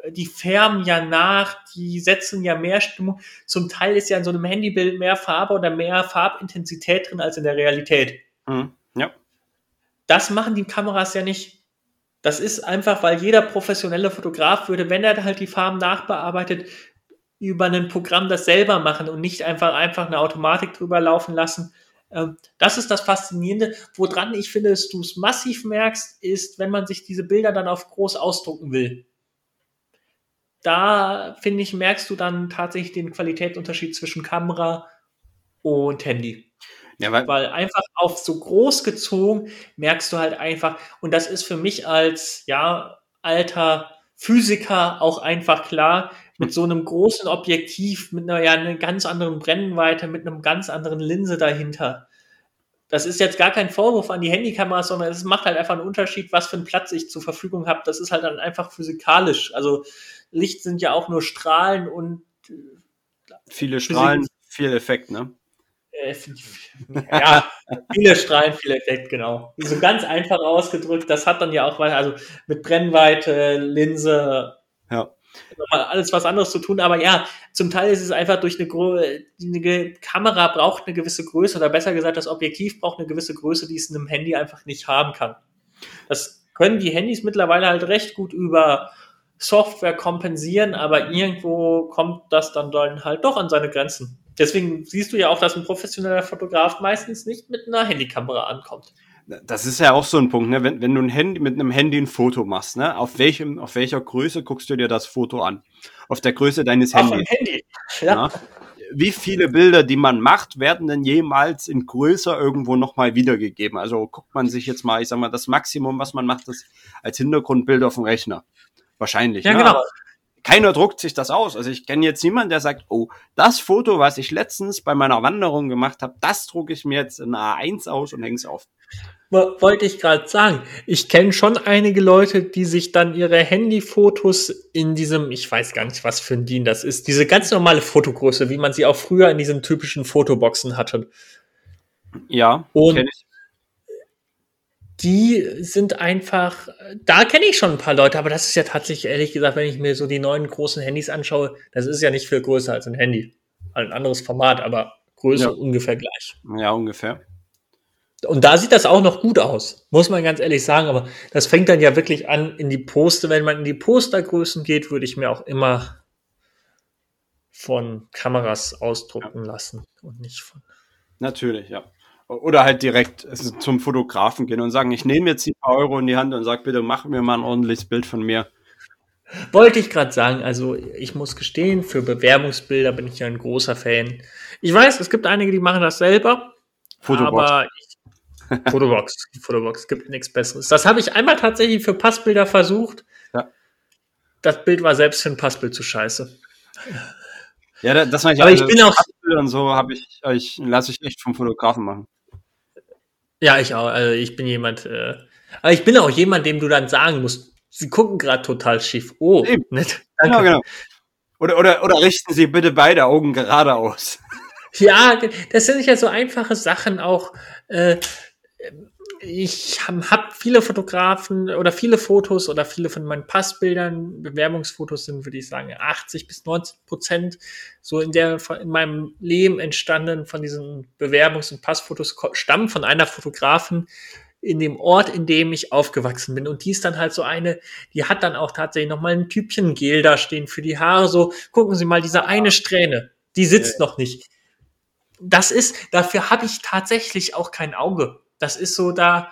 Die färben ja nach, die setzen ja mehr Stimmung. Zum Teil ist ja in so einem Handybild mehr Farbe oder mehr Farbintensität drin als in der Realität. Mhm. Ja. Das machen die Kameras ja nicht. Das ist einfach, weil jeder professionelle Fotograf würde, wenn er halt die Farben nachbearbeitet, über ein Programm das selber machen und nicht einfach, einfach eine Automatik drüber laufen lassen. Ähm, das ist das Faszinierende. Woran ich finde, dass du es massiv merkst, ist, wenn man sich diese Bilder dann auf groß ausdrucken will. Da, finde ich, merkst du dann tatsächlich den Qualitätsunterschied zwischen Kamera und Handy. Ja, weil, weil einfach auf so groß gezogen merkst du halt einfach, und das ist für mich als, ja, alter Physiker auch einfach klar, mit so einem großen Objektiv, mit einer, ja, einer ganz anderen Brennweite, mit einem ganz anderen Linse dahinter. Das ist jetzt gar kein Vorwurf an die Handykamera, sondern es macht halt einfach einen Unterschied, was für einen Platz ich zur Verfügung habe. Das ist halt dann einfach physikalisch. Also Licht sind ja auch nur Strahlen und äh, viele Strahlen, viel Effekt, ne? Äh, *laughs* ja, viele Strahlen, viel Effekt, genau. So ganz einfach ausgedrückt, das hat dann ja auch, also mit Brennweite, Linse, ja. alles was anderes zu tun, aber ja, zum Teil ist es einfach durch eine, eine Kamera braucht eine gewisse Größe oder besser gesagt, das Objektiv braucht eine gewisse Größe, die es in einem Handy einfach nicht haben kann. Das können die Handys mittlerweile halt recht gut über Software kompensieren, aber irgendwo kommt das dann, dann halt doch an seine Grenzen. Deswegen siehst du ja auch, dass ein professioneller Fotograf meistens nicht mit einer Handykamera ankommt. Das ist ja auch so ein Punkt, ne? wenn, wenn du ein Handy, mit einem Handy ein Foto machst, ne? auf, welchem, auf welcher Größe guckst du dir das Foto an? Auf der Größe deines Handys. Auf dem Handy, ja. ja. Wie viele Bilder, die man macht, werden denn jemals in größer irgendwo nochmal wiedergegeben? Also guckt man sich jetzt mal, ich sag mal, das Maximum, was man macht, ist als Hintergrundbild auf dem Rechner. Wahrscheinlich. Ja, ne? genau keiner druckt sich das aus. Also ich kenne jetzt niemanden, der sagt, oh, das Foto, was ich letztens bei meiner Wanderung gemacht habe, das drucke ich mir jetzt in A1 aus und hänge es auf. Wollte ich gerade sagen. Ich kenne schon einige Leute, die sich dann ihre Handyfotos in diesem, ich weiß gar nicht, was für ein DIN das ist, diese ganz normale Fotogröße, wie man sie auch früher in diesen typischen Fotoboxen hatte. Ja, und ich die sind einfach, da kenne ich schon ein paar Leute, aber das ist ja tatsächlich, ehrlich gesagt, wenn ich mir so die neuen großen Handys anschaue, das ist ja nicht viel größer als ein Handy. Ein anderes Format, aber Größe ja. ungefähr gleich. Ja, ungefähr. Und da sieht das auch noch gut aus, muss man ganz ehrlich sagen, aber das fängt dann ja wirklich an in die Poster. Wenn man in die Postergrößen geht, würde ich mir auch immer von Kameras ausdrucken ja. lassen und nicht von. Natürlich, ja. Oder halt direkt zum Fotografen gehen und sagen, ich nehme jetzt die paar Euro in die Hand und sag, bitte mach mir mal ein ordentliches Bild von mir. Wollte ich gerade sagen, also ich muss gestehen, für Bewerbungsbilder bin ich ja ein großer Fan. Ich weiß, es gibt einige, die machen das selber. Fotobox. Aber ich, *laughs* Fotobox, Fotobox, gibt nichts Besseres. Das habe ich einmal tatsächlich für Passbilder versucht. Ja. Das Bild war selbst für ein Passbild zu scheiße. Ja, das meine ich. Aber ich bin auch. Und so habe ich, ich lasse ich echt vom Fotografen machen. Ja, ich auch. Also ich bin jemand, äh, aber ich bin auch jemand, dem du dann sagen musst, sie gucken gerade total schief. Oh, Eben. nett. Danke. Genau, genau. Oder, oder, oder richten Sie bitte beide Augen geradeaus. Ja, das sind ja so einfache Sachen auch. Äh, ich habe hab viele Fotografen oder viele Fotos oder viele von meinen Passbildern, Bewerbungsfotos sind, würde ich sagen, 80 bis 90 Prozent so in der in meinem Leben entstanden von diesen Bewerbungs- und Passfotos stammen von einer Fotografin, in dem Ort, in dem ich aufgewachsen bin. Und die ist dann halt so eine, die hat dann auch tatsächlich nochmal ein Typchen Gel da stehen für die Haare. So, gucken Sie mal, diese eine Strähne, die sitzt ja. noch nicht. Das ist, dafür habe ich tatsächlich auch kein Auge. Das ist so da,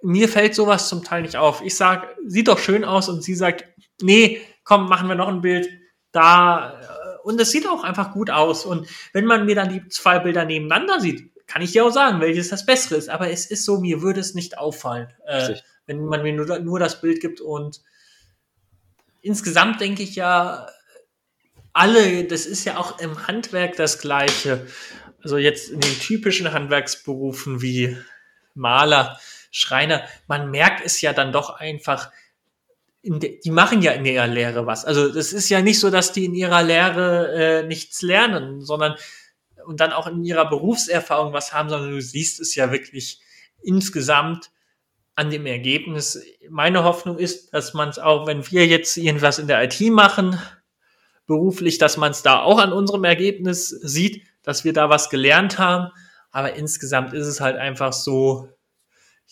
mir fällt sowas zum Teil nicht auf. Ich sag, sieht doch schön aus und sie sagt, nee, komm, machen wir noch ein Bild. Da, äh, und es sieht auch einfach gut aus. Und wenn man mir dann die zwei Bilder nebeneinander sieht, kann ich dir auch sagen, welches das Bessere ist. Aber es ist so, mir würde es nicht auffallen, äh, wenn man mir nur, nur das Bild gibt. Und insgesamt denke ich ja, alle, das ist ja auch im Handwerk das Gleiche. Also jetzt in den typischen Handwerksberufen wie Maler, Schreiner, man merkt es ja dann doch einfach, de, die machen ja in ihrer Lehre was. Also das ist ja nicht so, dass die in ihrer Lehre äh, nichts lernen, sondern und dann auch in ihrer Berufserfahrung was haben, sondern du siehst es ja wirklich insgesamt an dem Ergebnis. Meine Hoffnung ist, dass man es auch, wenn wir jetzt irgendwas in der IT machen, beruflich, dass man es da auch an unserem Ergebnis sieht, dass wir da was gelernt haben. Aber insgesamt ist es halt einfach so,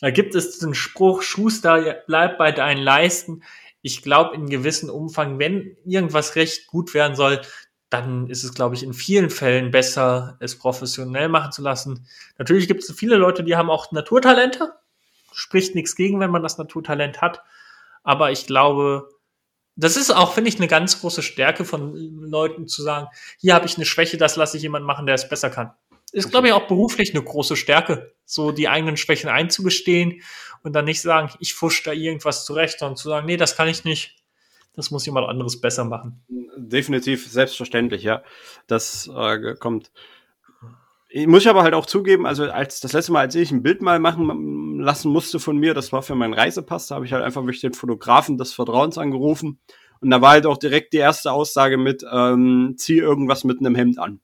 da gibt es den Spruch, Schuster, bleib bei deinen Leisten. Ich glaube, in gewissem Umfang, wenn irgendwas recht gut werden soll, dann ist es, glaube ich, in vielen Fällen besser, es professionell machen zu lassen. Natürlich gibt es viele Leute, die haben auch Naturtalente. Spricht nichts gegen, wenn man das Naturtalent hat. Aber ich glaube, das ist auch, finde ich, eine ganz große Stärke von Leuten zu sagen, hier habe ich eine Schwäche, das lasse ich jemand machen, der es besser kann. Ist, glaube ich, auch beruflich eine große Stärke, so die eigenen Schwächen einzugestehen und dann nicht sagen, ich fusch da irgendwas zurecht, sondern zu sagen, nee, das kann ich nicht, das muss jemand anderes besser machen. Definitiv, selbstverständlich, ja. Das äh, kommt. Ich muss aber halt auch zugeben, also als das letzte Mal, als ich ein Bild mal machen lassen musste von mir, das war für meinen Reisepass, da habe ich halt einfach durch den Fotografen des Vertrauens angerufen und da war halt auch direkt die erste Aussage mit, ähm, zieh irgendwas mit einem Hemd an.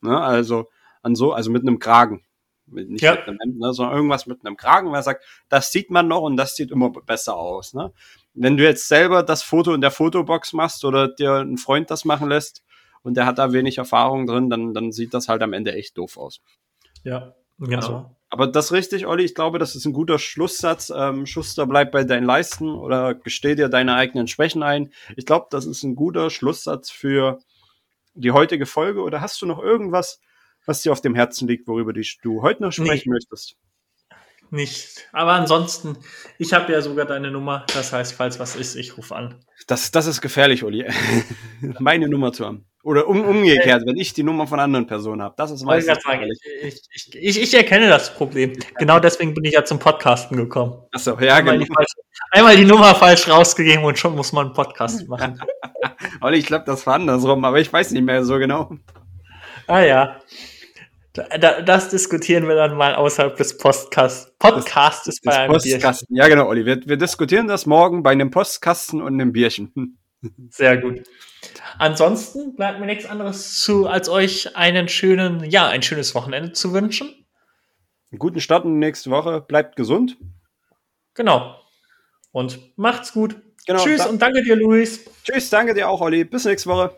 Ne? Also an so, also mit einem Kragen. Nicht ja. mit einem Hemd, ne, sondern irgendwas mit einem Kragen, weil er sagt, das sieht man noch und das sieht immer besser aus. Ne? wenn du jetzt selber das Foto in der Fotobox machst oder dir ein Freund das machen lässt und der hat da wenig Erfahrung drin, dann, dann sieht das halt am Ende echt doof aus. Ja, genau. Also, aber das ist richtig, Olli. Ich glaube, das ist ein guter Schlusssatz. Ähm, Schuster, bleib bei deinen Leisten oder gesteh dir deine eigenen Schwächen ein. Ich glaube, das ist ein guter Schlusssatz für die heutige Folge. Oder hast du noch irgendwas, was dir auf dem Herzen liegt, worüber du heute noch sprechen nee. möchtest? nicht. Aber ansonsten, ich habe ja sogar deine Nummer. Das heißt, falls was ist, ich rufe an. Das, das ist gefährlich, Uli. *laughs* Meine Nummer zu haben. Oder um, umgekehrt, wenn ich die Nummer von anderen Personen habe. Das ist meistens. Ich, ich, ich, ich, erkenne das Problem. Genau deswegen bin ich ja zum Podcasten gekommen. Achso, ja, einmal genau. Die falsche, einmal die Nummer falsch rausgegeben und schon muss man einen Podcast *laughs* machen. Olli, ich glaube, das war andersrum, aber ich weiß nicht mehr so genau. Ah ja. Da, das diskutieren wir dann mal außerhalb des Podcasts. Podcastes bei einem Postkasten. Bierchen. Ja, genau, Olli. Wir, wir diskutieren das morgen bei einem Postkasten und einem Bierchen. Sehr gut. Ansonsten bleibt mir nichts anderes zu, als euch einen schönen, ja, ein schönes Wochenende zu wünschen. Einen guten Start in die nächste Woche. Bleibt gesund. Genau. Und macht's gut. Genau, Tschüss und danke dir, Luis. Tschüss, danke dir auch, Olli. Bis nächste Woche.